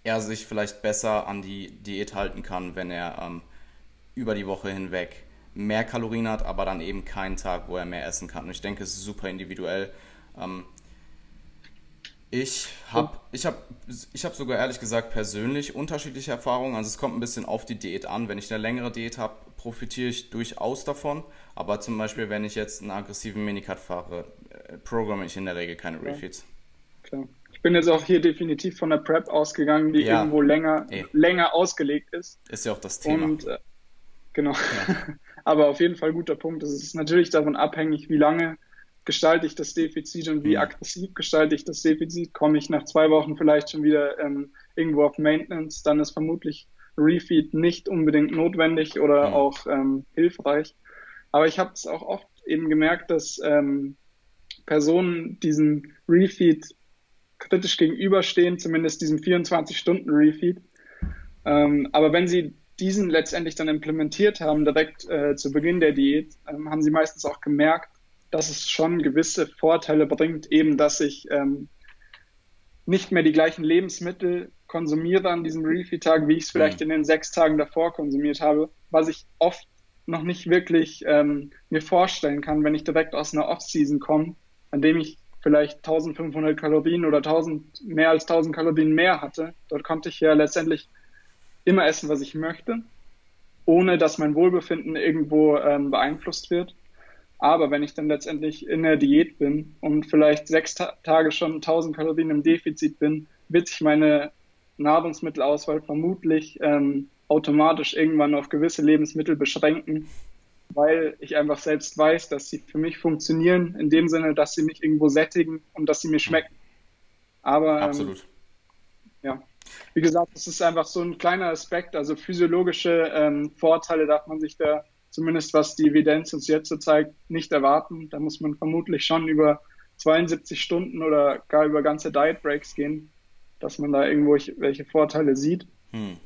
er sich vielleicht besser an die Diät halten kann, wenn er ähm, über die Woche hinweg mehr Kalorien hat, aber dann eben keinen Tag, wo er mehr essen kann. Und ich denke, es ist super individuell. Ähm, ich habe ich hab, ich hab sogar ehrlich gesagt persönlich unterschiedliche Erfahrungen. Also es kommt ein bisschen auf die Diät an. Wenn ich eine längere Diät habe, profitiere ich durchaus davon. Aber zum Beispiel, wenn ich jetzt einen aggressiven Minicut fahre, äh, programme ich in der Regel keine Refeeds. Klar. Ich bin jetzt auch hier definitiv von der Prep ausgegangen, die ja. irgendwo länger, länger ausgelegt ist. Ist ja auch das Thema. Und, äh, genau. Ja. Aber auf jeden Fall guter Punkt. Es ist natürlich davon abhängig, wie lange gestalte ich das Defizit und wie mhm. aggressiv gestalte ich das Defizit. Komme ich nach zwei Wochen vielleicht schon wieder ähm, irgendwo auf Maintenance, dann ist vermutlich Refeed nicht unbedingt notwendig oder mhm. auch ähm, hilfreich. Aber ich habe es auch oft eben gemerkt, dass ähm, Personen diesen Refeed kritisch gegenüberstehen, zumindest diesem 24-Stunden-Refeed. Ähm, aber wenn sie diesen letztendlich dann implementiert haben, direkt äh, zu Beginn der Diät, ähm, haben sie meistens auch gemerkt, dass es schon gewisse Vorteile bringt, eben dass ich ähm, nicht mehr die gleichen Lebensmittel konsumiere an diesem Refeed-Tag, wie ich es vielleicht mhm. in den sechs Tagen davor konsumiert habe, was ich oft noch nicht wirklich ähm, mir vorstellen kann, wenn ich direkt aus einer Off-Season komme, an dem ich vielleicht 1500 Kalorien oder 1000, mehr als 1000 Kalorien mehr hatte. Dort konnte ich ja letztendlich immer essen, was ich möchte, ohne dass mein Wohlbefinden irgendwo ähm, beeinflusst wird. Aber wenn ich dann letztendlich in der Diät bin und vielleicht sechs Ta Tage schon 1000 Kalorien im Defizit bin, wird sich meine Nahrungsmittelauswahl vermutlich ähm, automatisch irgendwann auf gewisse Lebensmittel beschränken, weil ich einfach selbst weiß, dass sie für mich funktionieren, in dem Sinne, dass sie mich irgendwo sättigen und dass sie mir schmecken. Aber ähm, Absolut. Ähm, ja, wie gesagt, es ist einfach so ein kleiner Aspekt, also physiologische ähm, Vorteile darf man sich da zumindest was die Evidenz uns jetzt so zeigt, nicht erwarten. Da muss man vermutlich schon über 72 Stunden oder gar über ganze Diet Breaks gehen, dass man da irgendwo welche Vorteile sieht. Hm.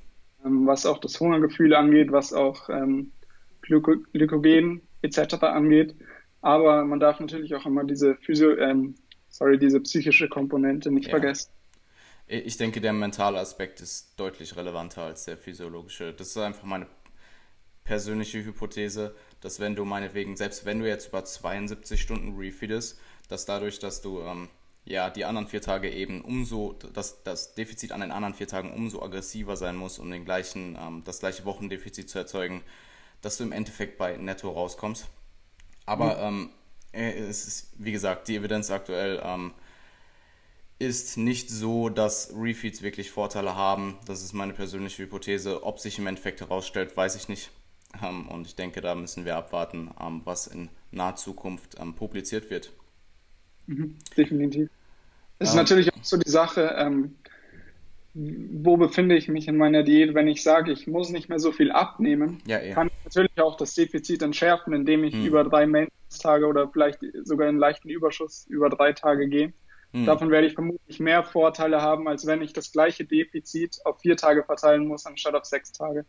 Ähm, was auch das Hungergefühl angeht, was auch ähm, Glyko Glykogen etc. angeht. Aber man darf natürlich auch immer diese Physio, ähm, sorry, diese psychische Komponente nicht ja. vergessen. Ich denke, der mentale Aspekt ist deutlich relevanter als der physiologische. Das ist einfach meine persönliche Hypothese, dass wenn du meinetwegen, selbst wenn du jetzt über 72 Stunden refeedest, dass dadurch, dass du ähm, ja die anderen vier Tage eben umso, dass das Defizit an den anderen vier Tagen umso aggressiver sein muss, um den gleichen, ähm, das gleiche Wochendefizit zu erzeugen, dass du im Endeffekt bei Netto rauskommst. Aber mhm. ähm, äh, es ist, wie gesagt, die Evidenz aktuell ähm, ist nicht so, dass Refeeds wirklich Vorteile haben. Das ist meine persönliche Hypothese. Ob sich im Endeffekt herausstellt, weiß ich nicht. Ähm, und ich denke, da müssen wir abwarten, ähm, was in naher Zukunft ähm, publiziert wird. Mhm, definitiv. Es ist natürlich auch so die Sache, ähm, wo befinde ich mich in meiner Diät, wenn ich sage, ich muss nicht mehr so viel abnehmen, Ja, eh. kann ich natürlich auch das Defizit entschärfen, indem ich Hm. über drei Maintenance-Tage oder vielleicht sogar einen leichten Überschuss über drei Tage gehe. Hm. Davon werde ich vermutlich mehr Vorteile haben, als wenn ich das gleiche Defizit auf vier Tage verteilen muss, anstatt auf sechs Tage.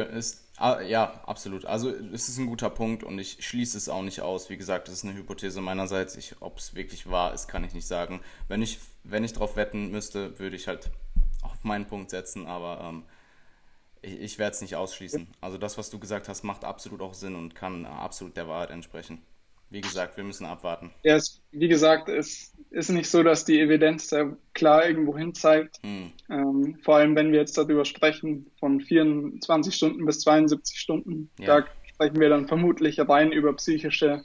Ist, ah, ja, absolut. Also es ist ein guter Punkt und ich schließe es auch nicht aus. Wie gesagt, das ist eine Hypothese meinerseits. Ob es wirklich wahr ist, kann ich nicht sagen. Wenn ich, wenn ich drauf wetten müsste, würde ich halt auf meinen Punkt setzen, aber ähm, ich, ich werde es nicht ausschließen. Also das, was du gesagt hast, macht absolut auch Sinn und kann äh, absolut der Wahrheit entsprechen. Wie gesagt, wir müssen abwarten. Ja, es, wie gesagt, es ist nicht so, dass die Evidenz da klar irgendwo hin zeigt. Hm. Ähm, vor allem, wenn wir jetzt darüber sprechen, von 24 Stunden bis 72 Stunden, Ja. da sprechen wir dann vermutlich rein über psychische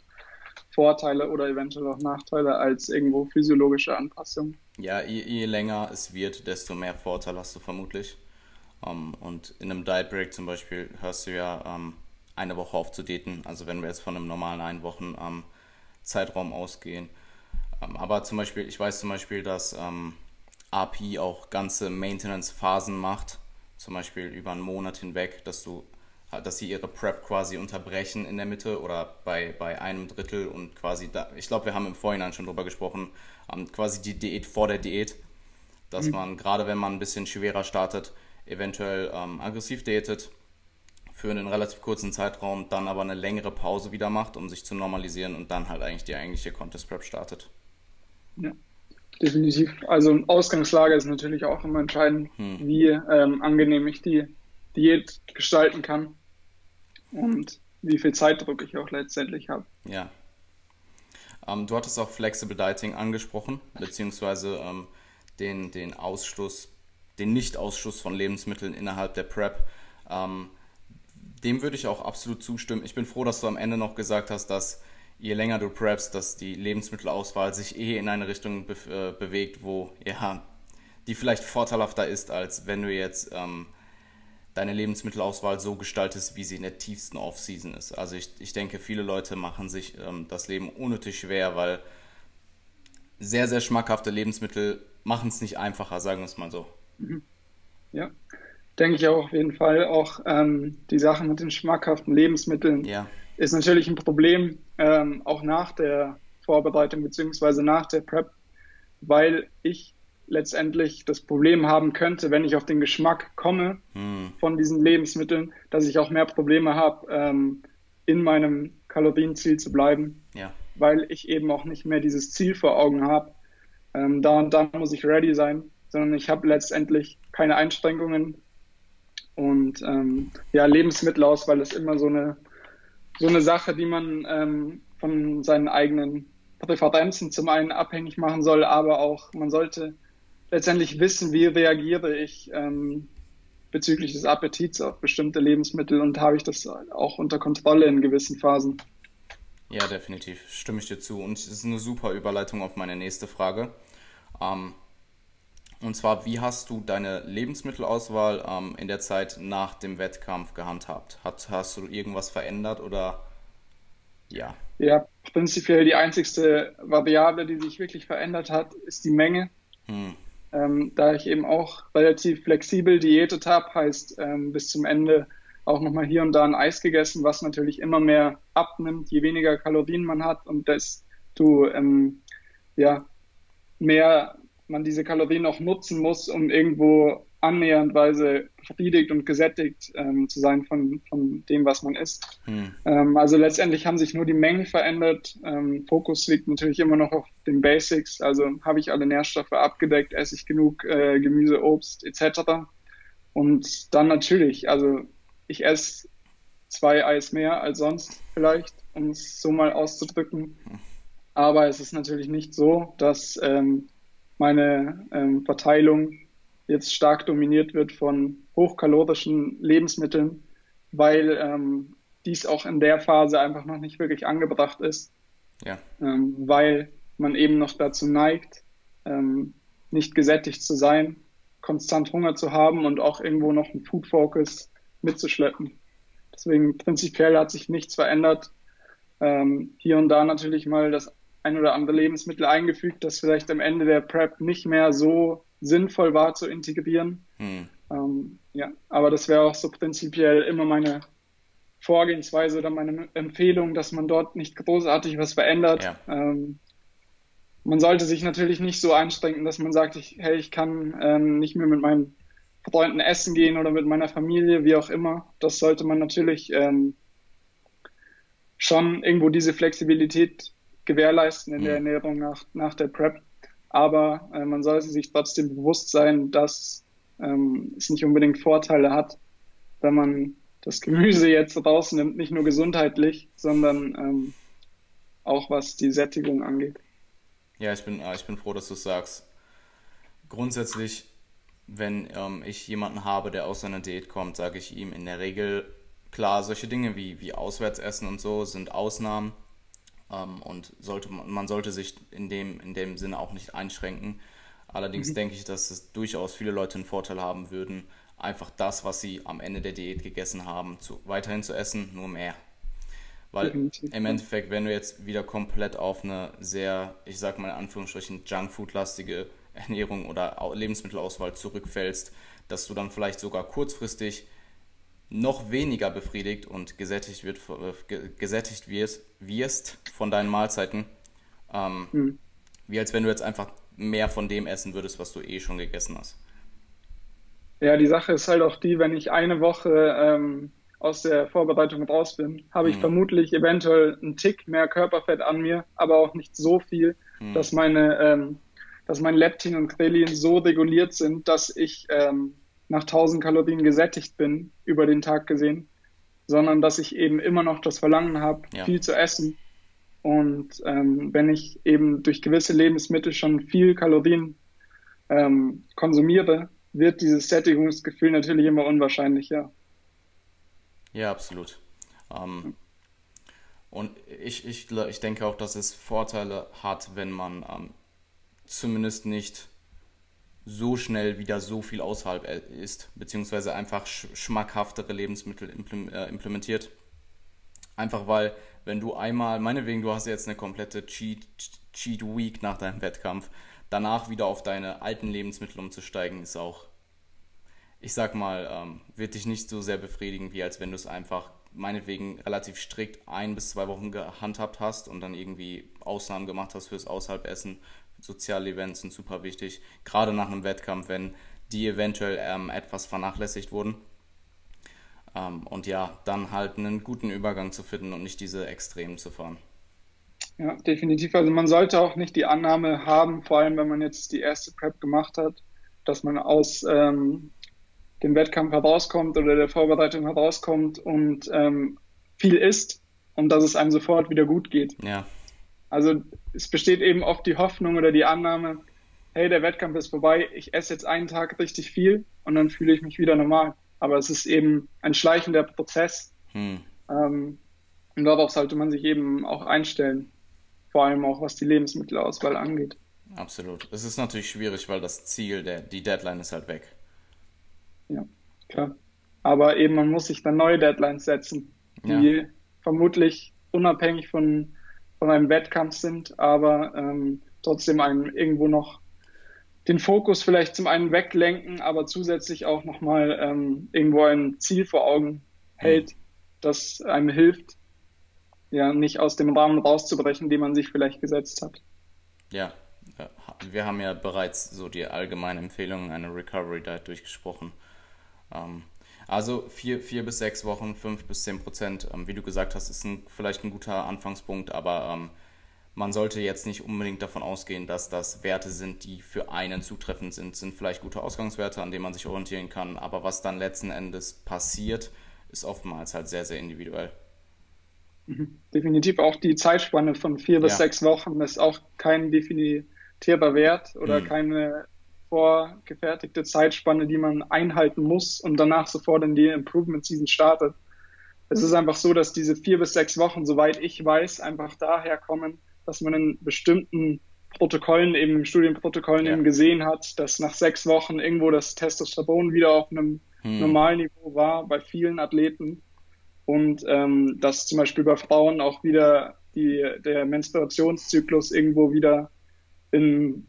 Vorteile oder eventuell auch Nachteile als irgendwo physiologische Anpassungen. Ja, je, je länger es wird, desto mehr Vorteil hast du vermutlich. Ähm, und in einem Diet Break zum Beispiel hörst du ja ähm, eine Woche auf zu daten. Also wenn wir jetzt von einem normalen ein Wochen ähm, Zeitraum ausgehen. Ähm, aber zum Beispiel, ich weiß zum Beispiel, dass ähm, AP auch ganze Maintenance-Phasen macht. Zum Beispiel über einen Monat hinweg, dass du dass sie ihre Prep quasi unterbrechen in der Mitte oder bei, bei einem Drittel und quasi da, ich glaube, wir haben im Vorhinein schon drüber gesprochen, ähm, quasi die Diät vor der Diät, dass man gerade wenn man ein bisschen schwerer startet, eventuell ähm, aggressiv diätet für einen relativ kurzen Zeitraum, dann aber eine längere Pause wieder macht, um sich zu normalisieren und dann halt eigentlich die eigentliche Contest Prep startet. Ja, definitiv. Also Ausgangslage ist natürlich auch immer entscheidend, Hm. wie ähm, angenehm ich die Diät gestalten kann und wie viel Zeitdruck ich auch letztendlich habe. Ja. Ähm, du hattest auch Flexible Dieting angesprochen, beziehungsweise ähm, den, den Ausschluss, den Nicht-Ausschluss von Lebensmitteln innerhalb der Prep. Ähm, dem würde ich auch absolut zustimmen. Ich bin froh, dass du am Ende noch gesagt hast, dass je länger du preppst, dass die Lebensmittelauswahl sich eh in eine Richtung be äh, bewegt, wo ja, die vielleicht vorteilhafter ist, als wenn du jetzt ähm, deine Lebensmittelauswahl so gestaltest, wie sie in der tiefsten Off-Season ist. Also ich, ich denke, viele Leute machen sich ähm, das Leben unnötig schwer, weil sehr, sehr schmackhafte Lebensmittel machen es nicht einfacher, sagen wir es mal so. Ja, denke ich auch auf jeden Fall. Auch ähm, die Sache mit den schmackhaften Lebensmitteln Ja, ist natürlich ein Problem, ähm, auch nach der Vorbereitung beziehungsweise nach der Prep, weil ich letztendlich das Problem haben könnte, wenn ich auf den Geschmack komme hm, von diesen Lebensmitteln, dass ich auch mehr Probleme habe, ähm, in meinem Kalorienziel zu bleiben, ja, weil ich eben auch nicht mehr dieses Ziel vor Augen habe. Ähm, da und da muss ich ready sein, sondern ich habe letztendlich keine Einschränkungen. Und ähm, ja, Lebensmittelauswahl ist immer so eine, so eine Sache, die man ähm, von seinen eigenen Präferenzen zum einen abhängig machen soll, aber auch man sollte letztendlich wissen, wie reagiere ich ähm, bezüglich des Appetits auf bestimmte Lebensmittel und habe ich das auch unter Kontrolle in gewissen Phasen. ja, definitiv. Stimme ich dir zu. Und es ist eine super Überleitung auf meine nächste Frage. Ähm, und zwar, wie hast du deine Lebensmittelauswahl ähm, in der Zeit nach dem Wettkampf gehandhabt? Hat, hast du irgendwas verändert oder ja? Ja, prinzipiell die einzigste Variable, die sich wirklich verändert hat, ist die Menge. Hm, Ähm, da ich eben auch relativ flexibel diätet habe, heißt ähm, bis zum Ende auch nochmal hier und da ein Eis gegessen, was natürlich immer mehr abnimmt, je weniger Kalorien man hat und desto ähm, ja, mehr man diese Kalorien auch nutzen muss, um irgendwo annäherndweise befriedigt und gesättigt ähm, zu sein von, von dem, was man isst. hm, Ähm, also letztendlich haben sich nur die Mengen verändert. Ähm, Fokus liegt natürlich immer noch auf den Basics. Also habe ich alle Nährstoffe abgedeckt, esse ich genug äh, Gemüse, Obst etc. Und dann natürlich, also ich esse zwei Eis mehr als sonst vielleicht, um es so mal auszudrücken. Aber es ist natürlich nicht so, dass ähm, meine ähm, Verteilung jetzt stark dominiert wird von hochkalorischen Lebensmitteln, weil ähm, dies auch in der Phase einfach noch nicht wirklich angebracht ist, ja, ähm, weil man eben noch dazu neigt, ähm, nicht gesättigt zu sein, konstant Hunger zu haben und auch irgendwo noch einen Food Focus mitzuschleppen. Deswegen prinzipiell hat sich nichts verändert. Ähm, hier und da natürlich mal das ein oder andere Lebensmittel eingefügt, das vielleicht am Ende der Prep nicht mehr so sinnvoll war zu integrieren. Hm. Ähm, ja, aber das wäre auch so prinzipiell immer meine Vorgehensweise oder meine Empfehlung, dass man dort nicht großartig was verändert. Ja. Ähm, man sollte sich natürlich nicht so einstrengen, dass man sagt, ich, hey, ich kann ähm, nicht mehr mit meinen Freunden essen gehen oder mit meiner Familie, wie auch immer. Das sollte man natürlich ähm, schon irgendwo diese Flexibilität gewährleisten in mhm. der Ernährung nach, nach der Prep. Aber äh, man sollte sich trotzdem bewusst sein, dass ähm, es nicht unbedingt Vorteile hat, wenn man das Gemüse jetzt rausnimmt, nicht nur gesundheitlich, sondern ähm, auch was die Sättigung angeht. Ja, ich bin, äh, ich bin froh, dass du es sagst. Grundsätzlich, wenn ähm, ich jemanden habe, der aus seiner Diät kommt, sage ich ihm in der Regel, klar, solche Dinge wie, wie Auswärtsessen und so sind Ausnahmen ähm, und sollte, man sollte sich in dem, in dem Sinne auch nicht einschränken. Allerdings mhm. denke ich, dass es durchaus viele Leute einen Vorteil haben würden, einfach das, was sie am Ende der Diät gegessen haben, zu, weiterhin zu essen, nur mehr. Weil im Endeffekt, wenn du jetzt wieder komplett auf eine sehr, ich sag mal in Anführungsstrichen, Junkfood-lastige Ernährung oder Lebensmittelauswahl zurückfällst, dass du dann vielleicht sogar kurzfristig noch weniger befriedigt und gesättigt, wird, gesättigt wirst, wirst von deinen Mahlzeiten, ähm, mhm. wie als wenn du jetzt einfach mehr von dem essen würdest, was du eh schon gegessen hast. Ja, die Sache ist halt auch die, wenn ich eine Woche ähm, aus der Vorbereitung raus bin, habe ich mhm. vermutlich eventuell einen Tick mehr Körperfett an mir, aber auch nicht so viel, mhm. dass meine, ähm, dass mein Leptin und Grelin so reguliert sind, dass ich ähm, nach 1000 Kalorien gesättigt bin über den Tag gesehen, sondern dass ich eben immer noch das Verlangen habe, ja. viel zu essen. Und ähm, wenn ich eben durch gewisse Lebensmittel schon viel Kalorien ähm, konsumiere, wird dieses Sättigungsgefühl natürlich immer unwahrscheinlicher. Ja, absolut. Ähm, und ich, ich, ich denke auch, dass es Vorteile hat, wenn man ähm, zumindest nicht so schnell wieder so viel außerhalb äh, ist, beziehungsweise einfach schmackhaftere Lebensmittel äh, implementiert. Einfach weil, wenn du einmal, meinetwegen, du hast jetzt eine komplette Cheat, Cheat Week nach deinem Wettkampf, danach wieder auf deine alten Lebensmittel umzusteigen, ist auch ich sag mal, ähm, wird dich nicht so sehr befriedigen, wie als wenn du es einfach meinetwegen relativ strikt ein bis zwei Wochen gehandhabt hast und dann irgendwie Ausnahmen gemacht hast fürs Außerhalbessen. Soziale Events sind super wichtig, gerade nach einem Wettkampf, wenn die eventuell ähm, etwas vernachlässigt wurden. Ähm, und ja, dann halt einen guten Übergang zu finden und nicht diese Extremen zu fahren. Ja, definitiv. Also man sollte auch nicht die Annahme haben, vor allem wenn man jetzt die erste Prep gemacht hat, dass man aus ähm, dem Wettkampf herauskommt oder der Vorbereitung herauskommt und ähm, viel isst und dass es einem sofort wieder gut geht. Ja. Also es besteht eben oft die Hoffnung oder die Annahme, hey, der Wettkampf ist vorbei, ich esse jetzt einen Tag richtig viel und dann fühle ich mich wieder normal. Aber es ist eben ein schleichender Prozess. Hm. Ähm, und darauf sollte man sich eben auch einstellen. Vor allem auch was die Lebensmittelauswahl angeht. Absolut. Es ist natürlich schwierig, weil das Ziel, der, die Deadline ist halt weg. Ja, klar. Aber eben, man muss sich dann neue Deadlines setzen, die ja. vermutlich unabhängig von, von einem Wettkampf sind, aber ähm, trotzdem einem irgendwo noch den Fokus vielleicht zum einen weglenken, aber zusätzlich auch nochmal ähm, irgendwo ein Ziel vor Augen hält, mhm. das einem hilft, ja, nicht aus dem Rahmen rauszubrechen, den man sich vielleicht gesetzt hat. Ja, wir haben ja bereits so die allgemeine Empfehlung einer Recovery Diet durchgesprochen. Ähm, also vier, vier bis sechs Wochen, fünf bis zehn Prozent, ähm, wie du gesagt hast, ist ein, vielleicht ein guter Anfangspunkt, aber ähm, man sollte jetzt nicht unbedingt davon ausgehen, dass das Werte sind, die für einen zutreffend sind. Sind vielleicht gute Ausgangswerte, an denen man sich orientieren kann, aber was dann letzten Endes passiert, ist oftmals halt sehr, sehr individuell. Mhm. Definitiv auch die Zeitspanne von vier bis ja. sechs Wochen ist auch kein definitierbar Wert oder mhm. keine vorgefertigte Zeitspanne, die man einhalten muss und danach sofort in die Improvement Season startet. Es ist einfach so, dass diese vier bis sechs Wochen, soweit ich weiß, einfach daher kommen, dass man einen bestimmten Protokollen, eben Studienprotokollen ja. eben gesehen hat, dass nach sechs Wochen irgendwo das Testosteron wieder auf einem hm. normalen Niveau war bei vielen Athleten und ähm, dass zum Beispiel bei Frauen auch wieder die, der Menstruationszyklus irgendwo wieder in,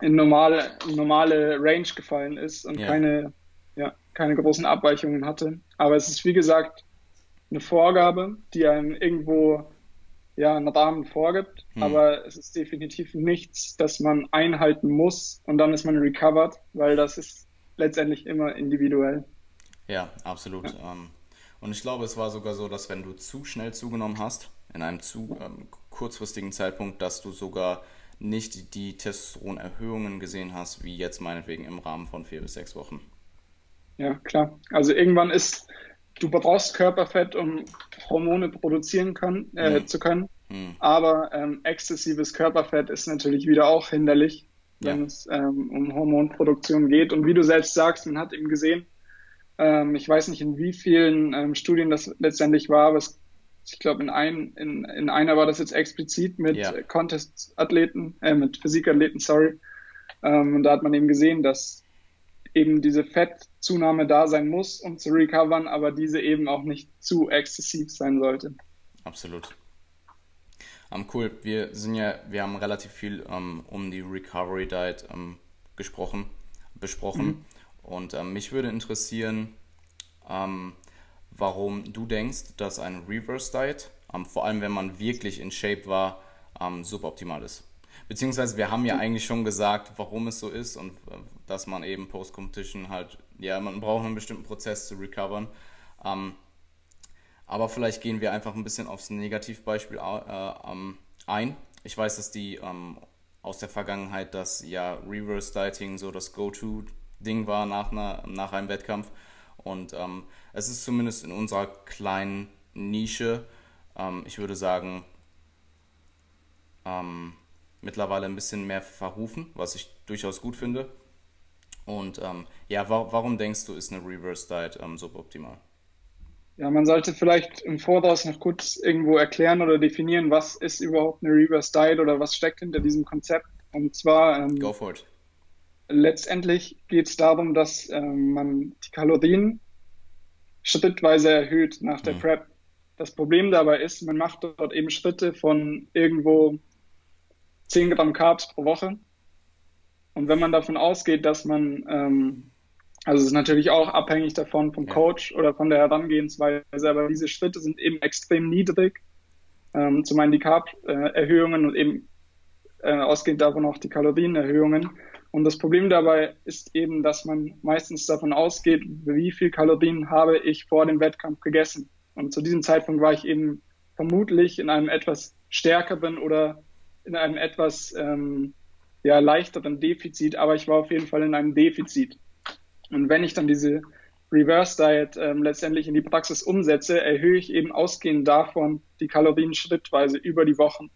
in normale, normale Range gefallen ist und ja. keine, ja, keine großen Abweichungen hatte. Aber es ist wie gesagt eine Vorgabe, die einem irgendwo ja, einen Rahmen vorgibt, hm. aber es ist definitiv nichts, das man einhalten muss und dann ist man recovered, weil das ist letztendlich immer individuell. Ja, absolut. Ja. Ähm, und ich glaube, es war sogar so, dass wenn du zu schnell zugenommen hast, in einem zu ähm, kurzfristigen Zeitpunkt, dass du sogar nicht die Testosteronerhöhungen gesehen hast, wie jetzt meinetwegen im Rahmen von vier bis sechs Wochen. Ja, klar. Also irgendwann ist du brauchst Körperfett, um Hormone produzieren kann, äh, hm. zu können. Hm. Aber ähm, exzessives Körperfett ist natürlich wieder auch hinderlich, wenn ja. es ähm, um Hormonproduktion geht. Und wie du selbst sagst, man hat eben gesehen, ähm, ich weiß nicht, in wie vielen ähm, Studien das letztendlich war, aber es, ich glaube, in, ein, in, in einer war das jetzt explizit mit ja. Contest-Athleten, äh, mit Physikathleten, sorry. Ähm, und da hat man eben gesehen, dass eben diese Fettzunahme da sein muss, um zu recovern, aber diese eben auch nicht zu exzessiv sein sollte. Absolut. Um, cool, wir sind ja, wir haben relativ viel um, um die Recovery Diet um, gesprochen, besprochen. Mhm. Und ähm, mich würde interessieren, warum du denkst, dass ein Reverse Diet, vor allem wenn man wirklich in Shape war, suboptimal ist. Beziehungsweise wir haben ja eigentlich schon gesagt, warum es so ist und äh, dass man eben Post-Competition halt, ja, man braucht einen bestimmten Prozess zu recovern. Ähm, aber vielleicht gehen wir einfach ein bisschen aufs Negativbeispiel äh, ähm, ein. Ich weiß, dass die ähm, aus der Vergangenheit, dass ja Reverse Dieting so das Go-To-Ding war nach, einer, nach einem Wettkampf. Und ähm, es ist zumindest in unserer kleinen Nische, ähm, ich würde sagen, ähm, mittlerweile ein bisschen mehr verrufen, was ich durchaus gut finde. Und ähm, ja, wa warum denkst du, ist eine Reverse Diet ähm, suboptimal? Ja, man sollte vielleicht im Voraus noch kurz irgendwo erklären oder definieren, was ist überhaupt eine Reverse Diet oder was steckt hinter diesem Konzept. Und zwar ähm, Go for it. letztendlich geht es darum, dass ähm, man die Kalorien schrittweise erhöht nach der mhm. Prep. Das Problem dabei ist, man macht dort eben Schritte von irgendwo 10 Gramm Carbs pro Woche. Und wenn man davon ausgeht, dass man, ähm, also es ist natürlich auch abhängig davon vom Coach oder von der Herangehensweise, aber diese Schritte sind eben extrem niedrig. Ähm, zum einen die Carb-Erhöhungen und eben äh, ausgehend davon auch die Kalorienerhöhungen. Und das Problem dabei ist eben, dass man meistens davon ausgeht, wie viel Kalorien habe ich vor dem Wettkampf gegessen. Und zu diesem Zeitpunkt war ich eben vermutlich in einem etwas stärkeren oder in einem etwas ähm, ja, leichteren Defizit, aber ich war auf jeden Fall in einem Defizit. Und wenn ich dann diese Reverse Diet ähm, letztendlich in die Praxis umsetze, erhöhe ich eben ausgehend davon die Kalorien schrittweise über die Wochen.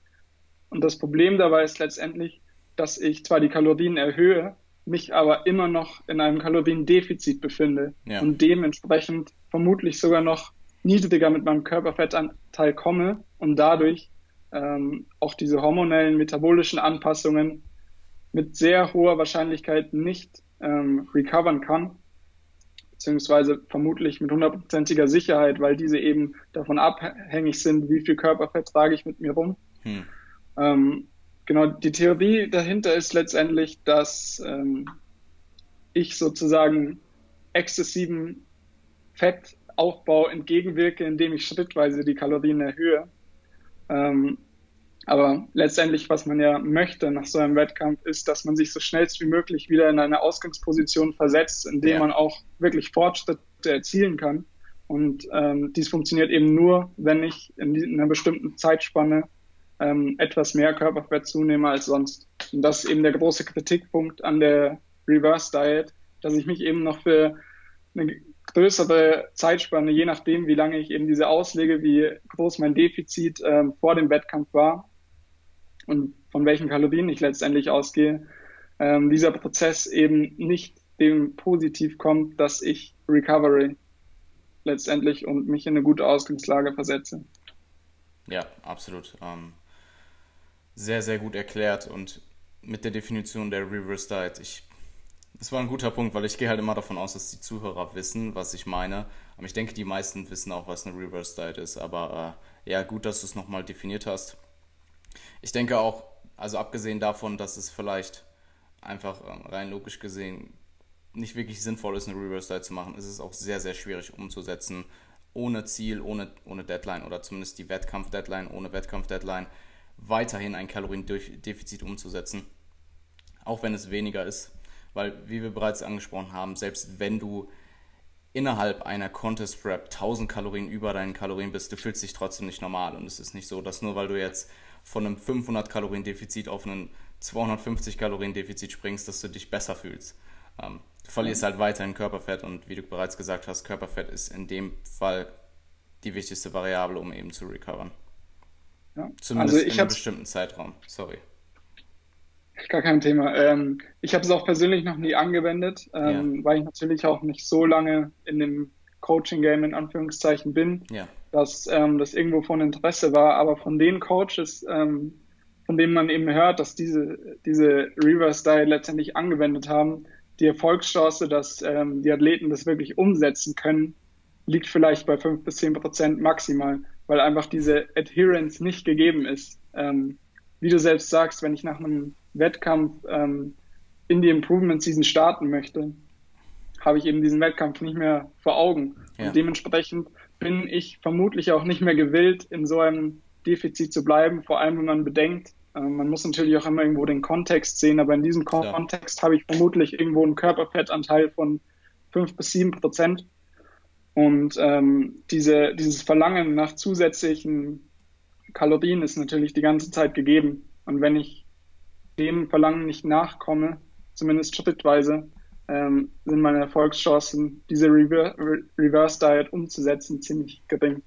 Und das Problem dabei ist letztendlich, dass ich zwar die Kalorien erhöhe, mich aber immer noch in einem Kaloriendefizit befinde ja. und dementsprechend vermutlich sogar noch niedriger mit meinem Körperfettanteil komme und dadurch ähm, auch diese hormonellen, metabolischen Anpassungen mit sehr hoher Wahrscheinlichkeit nicht ähm, recovern kann, beziehungsweise vermutlich mit hundertprozentiger Sicherheit, weil diese eben davon abhängig sind, wie viel Körperfett trage ich mit mir rum. Hm. Ähm, genau, die Theorie dahinter ist letztendlich, dass ähm, ich sozusagen exzessiven Fettaufbau entgegenwirke, indem ich schrittweise die Kalorien erhöhe. Ähm, aber letztendlich, was man ja möchte nach so einem Wettkampf, ist, dass man sich so schnellst wie möglich wieder in eine Ausgangsposition versetzt, in der ja. man auch wirklich Fortschritte erzielen kann. Und ähm, dies funktioniert eben nur, wenn ich in, in einer bestimmten Zeitspanne ähm, etwas mehr Körperfett zunehme als sonst. Und das ist eben der große Kritikpunkt an der Reverse Diet, dass ich mich eben noch für eine größere Zeitspanne, je nachdem, wie lange ich eben diese auslege, wie groß mein Defizit ähm, vor dem Wettkampf war und von welchen Kalorien ich letztendlich ausgehe, ähm, dieser Prozess eben nicht dem positiv kommt, dass ich Recovery letztendlich und mich in eine gute Ausgangslage versetze. Ja, absolut. Ähm, sehr, sehr gut erklärt und mit der Definition der Reverse Diet. Ich, das war ein guter Punkt, weil ich gehe halt immer davon aus, dass die Zuhörer wissen, was ich meine. Aber ich denke, die meisten wissen auch, was eine Reverse Diet ist. Aber äh, ja, gut, dass du es nochmal definiert hast. Ich denke auch, also abgesehen davon, dass es vielleicht einfach äh, rein logisch gesehen nicht wirklich sinnvoll ist, eine Reverse Diet zu machen, ist es auch sehr, sehr schwierig umzusetzen, ohne Ziel, ohne, ohne Deadline oder zumindest die Wettkampf-Deadline, ohne Wettkampf-Deadline, weiterhin ein Kaloriendefizit umzusetzen. Auch wenn es weniger ist. Weil, wie wir bereits angesprochen haben, selbst wenn du innerhalb einer Contest Prep 1000 Kalorien über deinen Kalorien bist, du fühlst dich trotzdem nicht normal. Und es ist nicht so, dass nur weil du jetzt von einem 500 Kalorien Defizit auf einen 250 Kalorien Defizit springst, dass du dich besser fühlst. Ähm, du verlierst halt weiterhin Körperfett und wie du bereits gesagt hast, Körperfett ist in dem Fall die wichtigste Variable, um eben zu recovern. Ja. Zumindest also in einem bestimmten Zeitraum. Sorry. Gar kein Thema. Ähm, ich habe es auch persönlich noch nie angewendet, ähm, ja. weil ich natürlich auch nicht so lange in dem Coaching-Game in Anführungszeichen bin, ja. dass ähm, das irgendwo von Interesse war. Aber von den Coaches, ähm, von denen man eben hört, dass diese, diese Reverse-Diet letztendlich angewendet haben, die Erfolgschance, dass ähm, die Athleten das wirklich umsetzen können, liegt vielleicht bei fünf bis zehn Prozent maximal, weil einfach diese Adherence nicht gegeben ist. Ähm, wie du selbst sagst, wenn ich nach einem Wettkampf ähm, in die Improvement Season starten möchte, habe ich eben diesen Wettkampf nicht mehr vor Augen. Ja. Und dementsprechend bin ich vermutlich auch nicht mehr gewillt, in so einem Defizit zu bleiben, vor allem wenn man bedenkt, äh, man muss natürlich auch immer irgendwo den Kontext sehen, aber in diesem. Kontext habe ich vermutlich irgendwo einen Körperfettanteil von fünf bis sieben Prozent. Und ähm, diese, dieses Verlangen nach zusätzlichen Kalorien ist natürlich die ganze Zeit gegeben. Und wenn ich dem Verlangen nicht nachkomme, zumindest schrittweise, ähm, sind meine Erfolgschancen, diese Rever Reverse Diet umzusetzen, ziemlich gering.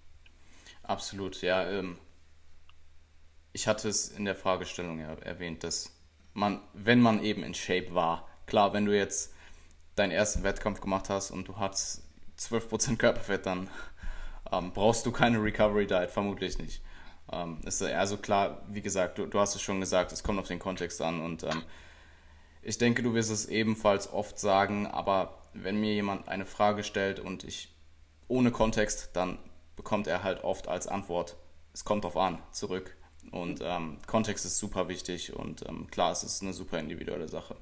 Absolut, ja. Ähm, ich hatte es in der Fragestellung ja erwähnt, dass man, wenn man eben in Shape war, klar, wenn du jetzt deinen ersten Wettkampf gemacht hast und du hast 12% Körperfett, dann ähm, brauchst du keine Recovery Diet, vermutlich nicht. Ähm, ist also klar, wie gesagt, du, du, hast es schon gesagt, es kommt auf den Kontext an und ähm, ich denke, du wirst es ebenfalls oft sagen, aber wenn mir jemand eine Frage stellt und ich ohne Kontext, dann bekommt er halt oft als Antwort, es kommt drauf an, zurück. Und ähm, Kontext ist super wichtig und ähm, klar, es ist eine super individuelle Sache.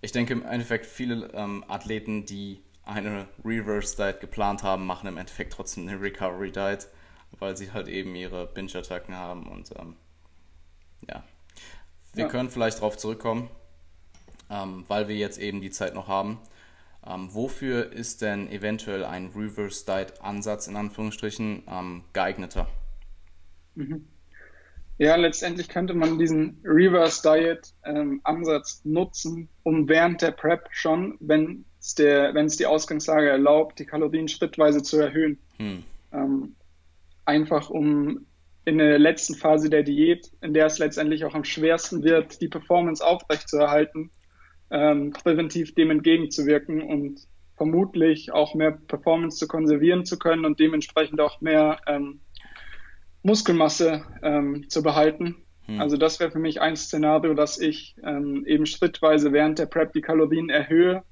Ich denke im Endeffekt, viele ähm, Athleten, die eine Reverse Diet geplant haben, machen im Endeffekt trotzdem eine Recovery Diet, weil sie halt eben ihre Binge-Attacken haben und ähm, ja, wir ja. können vielleicht darauf zurückkommen, ähm, weil wir jetzt eben die Zeit noch haben. Ähm, wofür ist denn eventuell ein Reverse Diet Ansatz in Anführungsstrichen ähm, geeigneter? Mhm. Ja, letztendlich könnte man diesen Reverse Diet ähm, Ansatz nutzen, um während der Prep schon, wenn wenn es die Ausgangslage erlaubt, die Kalorien schrittweise zu erhöhen. Hm. Ähm, einfach um in der letzten Phase der Diät, in der es letztendlich auch am schwersten wird, die Performance aufrechtzuerhalten, ähm, präventiv dem entgegenzuwirken und vermutlich auch mehr Performance zu konservieren zu können und dementsprechend auch mehr ähm, Muskelmasse ähm, zu behalten. Hm. Also das wäre für mich ein Szenario, dass ich ähm, eben schrittweise während der Prep die Kalorien erhöhe,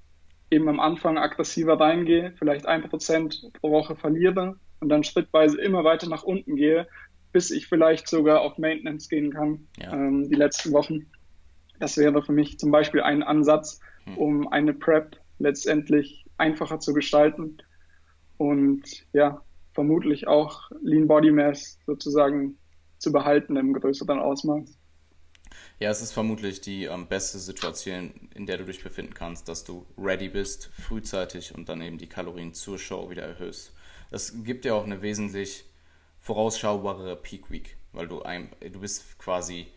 eben am Anfang aggressiver reingehe, vielleicht ein Prozent pro Woche verliere und dann schrittweise immer weiter nach unten gehe, bis ich vielleicht sogar auf Maintenance gehen kann, ja. ähm, die letzten Wochen. Das wäre für mich zum Beispiel ein Ansatz, hm. um eine Prep letztendlich einfacher zu gestalten und ja, vermutlich auch Lean Body Mass sozusagen zu behalten im größeren Ausmaß. Ja, es ist vermutlich die ähm, beste Situation, in der du dich befinden kannst, dass du ready bist, frühzeitig und dann eben die Kalorien zur Show wieder erhöhst. Das gibt dir auch eine wesentlich vorausschaubare Peak Week, weil du ein, du bist quasi.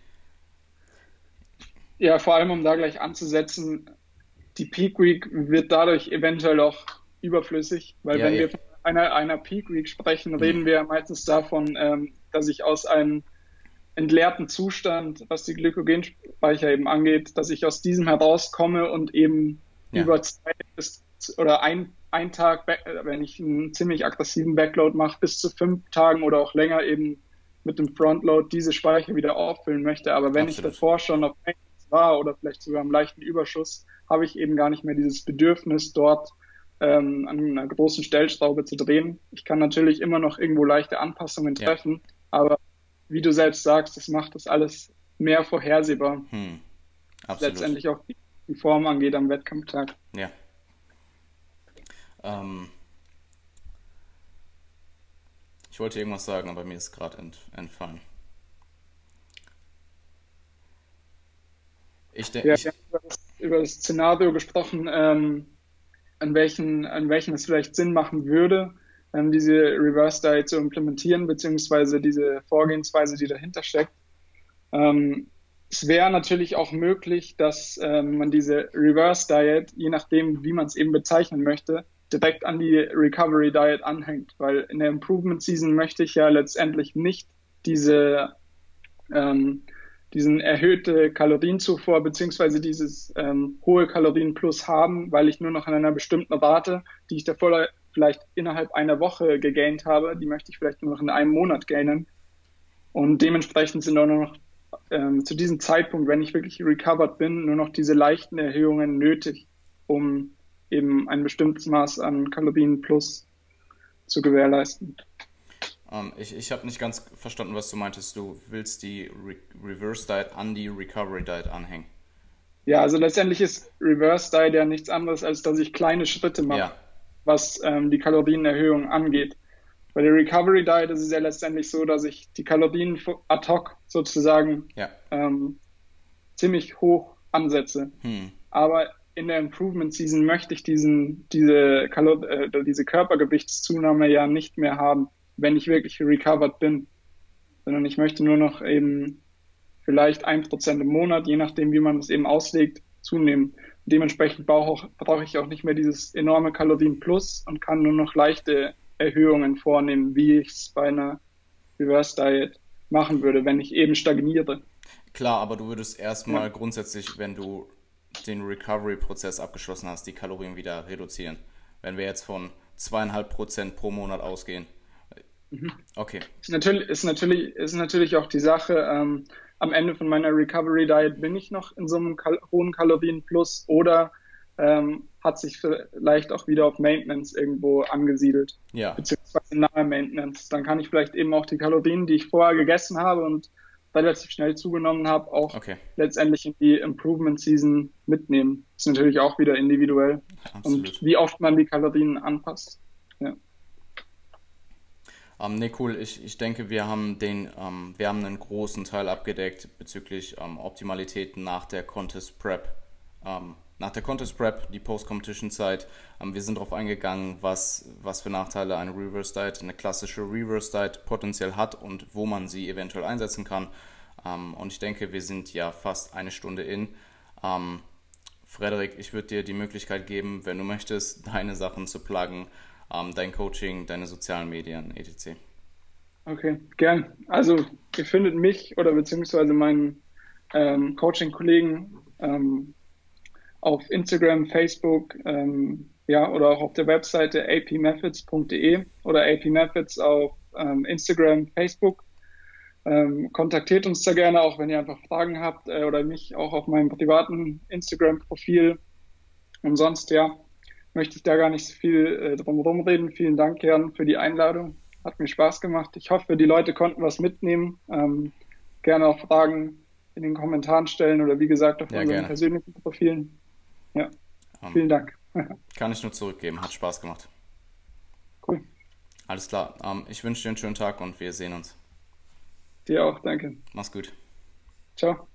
Ja, vor allem um da gleich anzusetzen, die Peak Week wird dadurch eventuell auch überflüssig, weil ja, wenn ja. wir von einer, einer Peak Week sprechen, reden mhm. wir meistens davon, ähm, dass ich aus einem entleerten Zustand, was die Glykogenspeicher eben angeht, dass ich aus diesem herauskomme und eben ja. über zwei bis oder ein, ein Tag, wenn ich einen ziemlich aggressiven Backload mache, bis zu fünf Tagen oder auch länger eben mit dem Frontload diese Speicher wieder auffüllen möchte. Aber wenn Absolut. ich davor schon auf Maintenance war oder vielleicht sogar im leichten Überschuss, habe ich eben gar nicht mehr dieses Bedürfnis, dort ähm, an einer großen Stellschraube zu drehen. Ich kann natürlich immer noch irgendwo leichte Anpassungen treffen, ja. aber wie du selbst sagst, das macht das alles mehr vorhersehbar. Hm. Letztendlich auch die, die Form angeht am Wettkampftag. Ja. Ähm, ich wollte irgendwas sagen, aber mir ist gerade ent, entfallen. Ich denke. Ja, wir haben über das, über das Szenario gesprochen, ähm, an, welchen, an welchen es vielleicht Sinn machen würde, ähm, diese Reverse Diet zu implementieren, beziehungsweise diese Vorgehensweise, die dahinter steckt. Ähm, es wäre natürlich auch möglich, dass ähm, man diese Reverse Diet, je nachdem, wie man es eben bezeichnen möchte, direkt an die Recovery Diet anhängt, weil in der Improvement Season möchte ich ja letztendlich nicht diese ähm, diesen erhöhte Kalorienzufuhr beziehungsweise dieses ähm, hohe Kalorienplus haben, weil ich nur noch an einer bestimmten Rate, die ich davor vielleicht innerhalb einer Woche gegaint habe, die möchte ich vielleicht nur noch in einem Monat gainen. Und dementsprechend sind auch nur noch ähm, zu diesem Zeitpunkt, wenn ich wirklich recovered bin, nur noch diese leichten Erhöhungen nötig, um eben ein bestimmtes Maß an Kalorien plus zu gewährleisten. Um, ähm, ich ich habe nicht ganz verstanden, was du meintest. Du willst die Re Reverse Diet an die Recovery Diet anhängen. Ja, also letztendlich ist Reverse Diet ja nichts anderes, als dass ich kleine Schritte mache, ja. Was ähm, die Kalorienerhöhung angeht. Bei der Recovery Diet ist es ja letztendlich so, dass ich die Kalorien ad hoc sozusagen ja. ähm, ziemlich hoch ansetze. Hm. Aber in der Improvement Season möchte ich diesen, diese, Kalor äh, diese Körpergewichtszunahme ja nicht mehr haben, wenn ich wirklich recovered bin. Sondern ich möchte nur noch eben vielleicht ein Prozent im Monat, je nachdem, wie man es eben auslegt, zunehmen. Dementsprechend brauche, ich auch nicht mehr dieses enorme Kalorien Plus und kann nur noch leichte Erhöhungen vornehmen, wie ich es bei einer Reverse Diet machen würde, wenn ich eben stagniere. Klar, aber du würdest erstmal ja. grundsätzlich, wenn du den Recovery-Prozess abgeschlossen hast, die Kalorien wieder reduzieren. Wenn wir jetzt von zweieinhalb Prozent pro Monat ausgehen. Mhm. Okay. Ist natürlich, ist, natürlich, ist natürlich auch die Sache, ähm, am Ende von meiner Recovery Diet bin ich noch in so einem kal hohen Kalorienplus oder ähm, hat sich vielleicht auch wieder auf Maintenance irgendwo angesiedelt. Ja. Beziehungsweise nahe Maintenance. Dann kann ich vielleicht eben auch die Kalorien, die ich vorher gegessen habe und relativ schnell zugenommen habe, auch okay. letztendlich in die Improvement Season mitnehmen. Ist natürlich auch wieder individuell. Absolut. Und wie oft man die Kalorien anpasst. Ähm, ne, cool. Ich, ich denke, wir haben den, ähm, wir haben einen großen Teil abgedeckt bezüglich ähm, Optimalitäten nach der Contest Prep. Ähm, nach der Contest Prep, die Post-Competition-Zeit. Ähm, wir sind darauf eingegangen, was, was für Nachteile eine Reverse Diet, eine klassische Reverse Diet potenziell hat und wo man sie eventuell einsetzen kann. Ähm, und ich denke, wir sind ja fast eine Stunde in. Ähm, Frederik, ich würde dir die Möglichkeit geben, wenn du möchtest, deine Sachen zu pluggen, dein Coaching, deine sozialen Medien, etc. Okay, gern. Also ihr findet mich oder beziehungsweise meinen ähm, Coaching-Kollegen ähm, auf Instagram, Facebook, ähm, ja, oder auch auf der Webseite apmethods.de oder apmethods auf ähm, Instagram, Facebook. Ähm, kontaktiert uns da gerne, auch wenn ihr einfach Fragen habt äh, oder mich auch auf meinem privaten Instagram-Profil. Und sonst, ja, möchte ich da gar nicht so viel äh, drum rumreden. Vielen Dank, Jan, für die Einladung. Hat mir Spaß gemacht. Ich hoffe, die Leute konnten was mitnehmen. Ähm, gerne auch Fragen in den Kommentaren stellen oder wie gesagt auf ja, unseren gerne. persönlichen Profilen. Ja, um, vielen Dank. kann ich nur zurückgeben, hat Spaß gemacht. Cool. Alles klar. Um, ähm, ich wünsche dir einen schönen Tag und wir sehen uns. Dir auch, danke. Mach's gut. Ciao.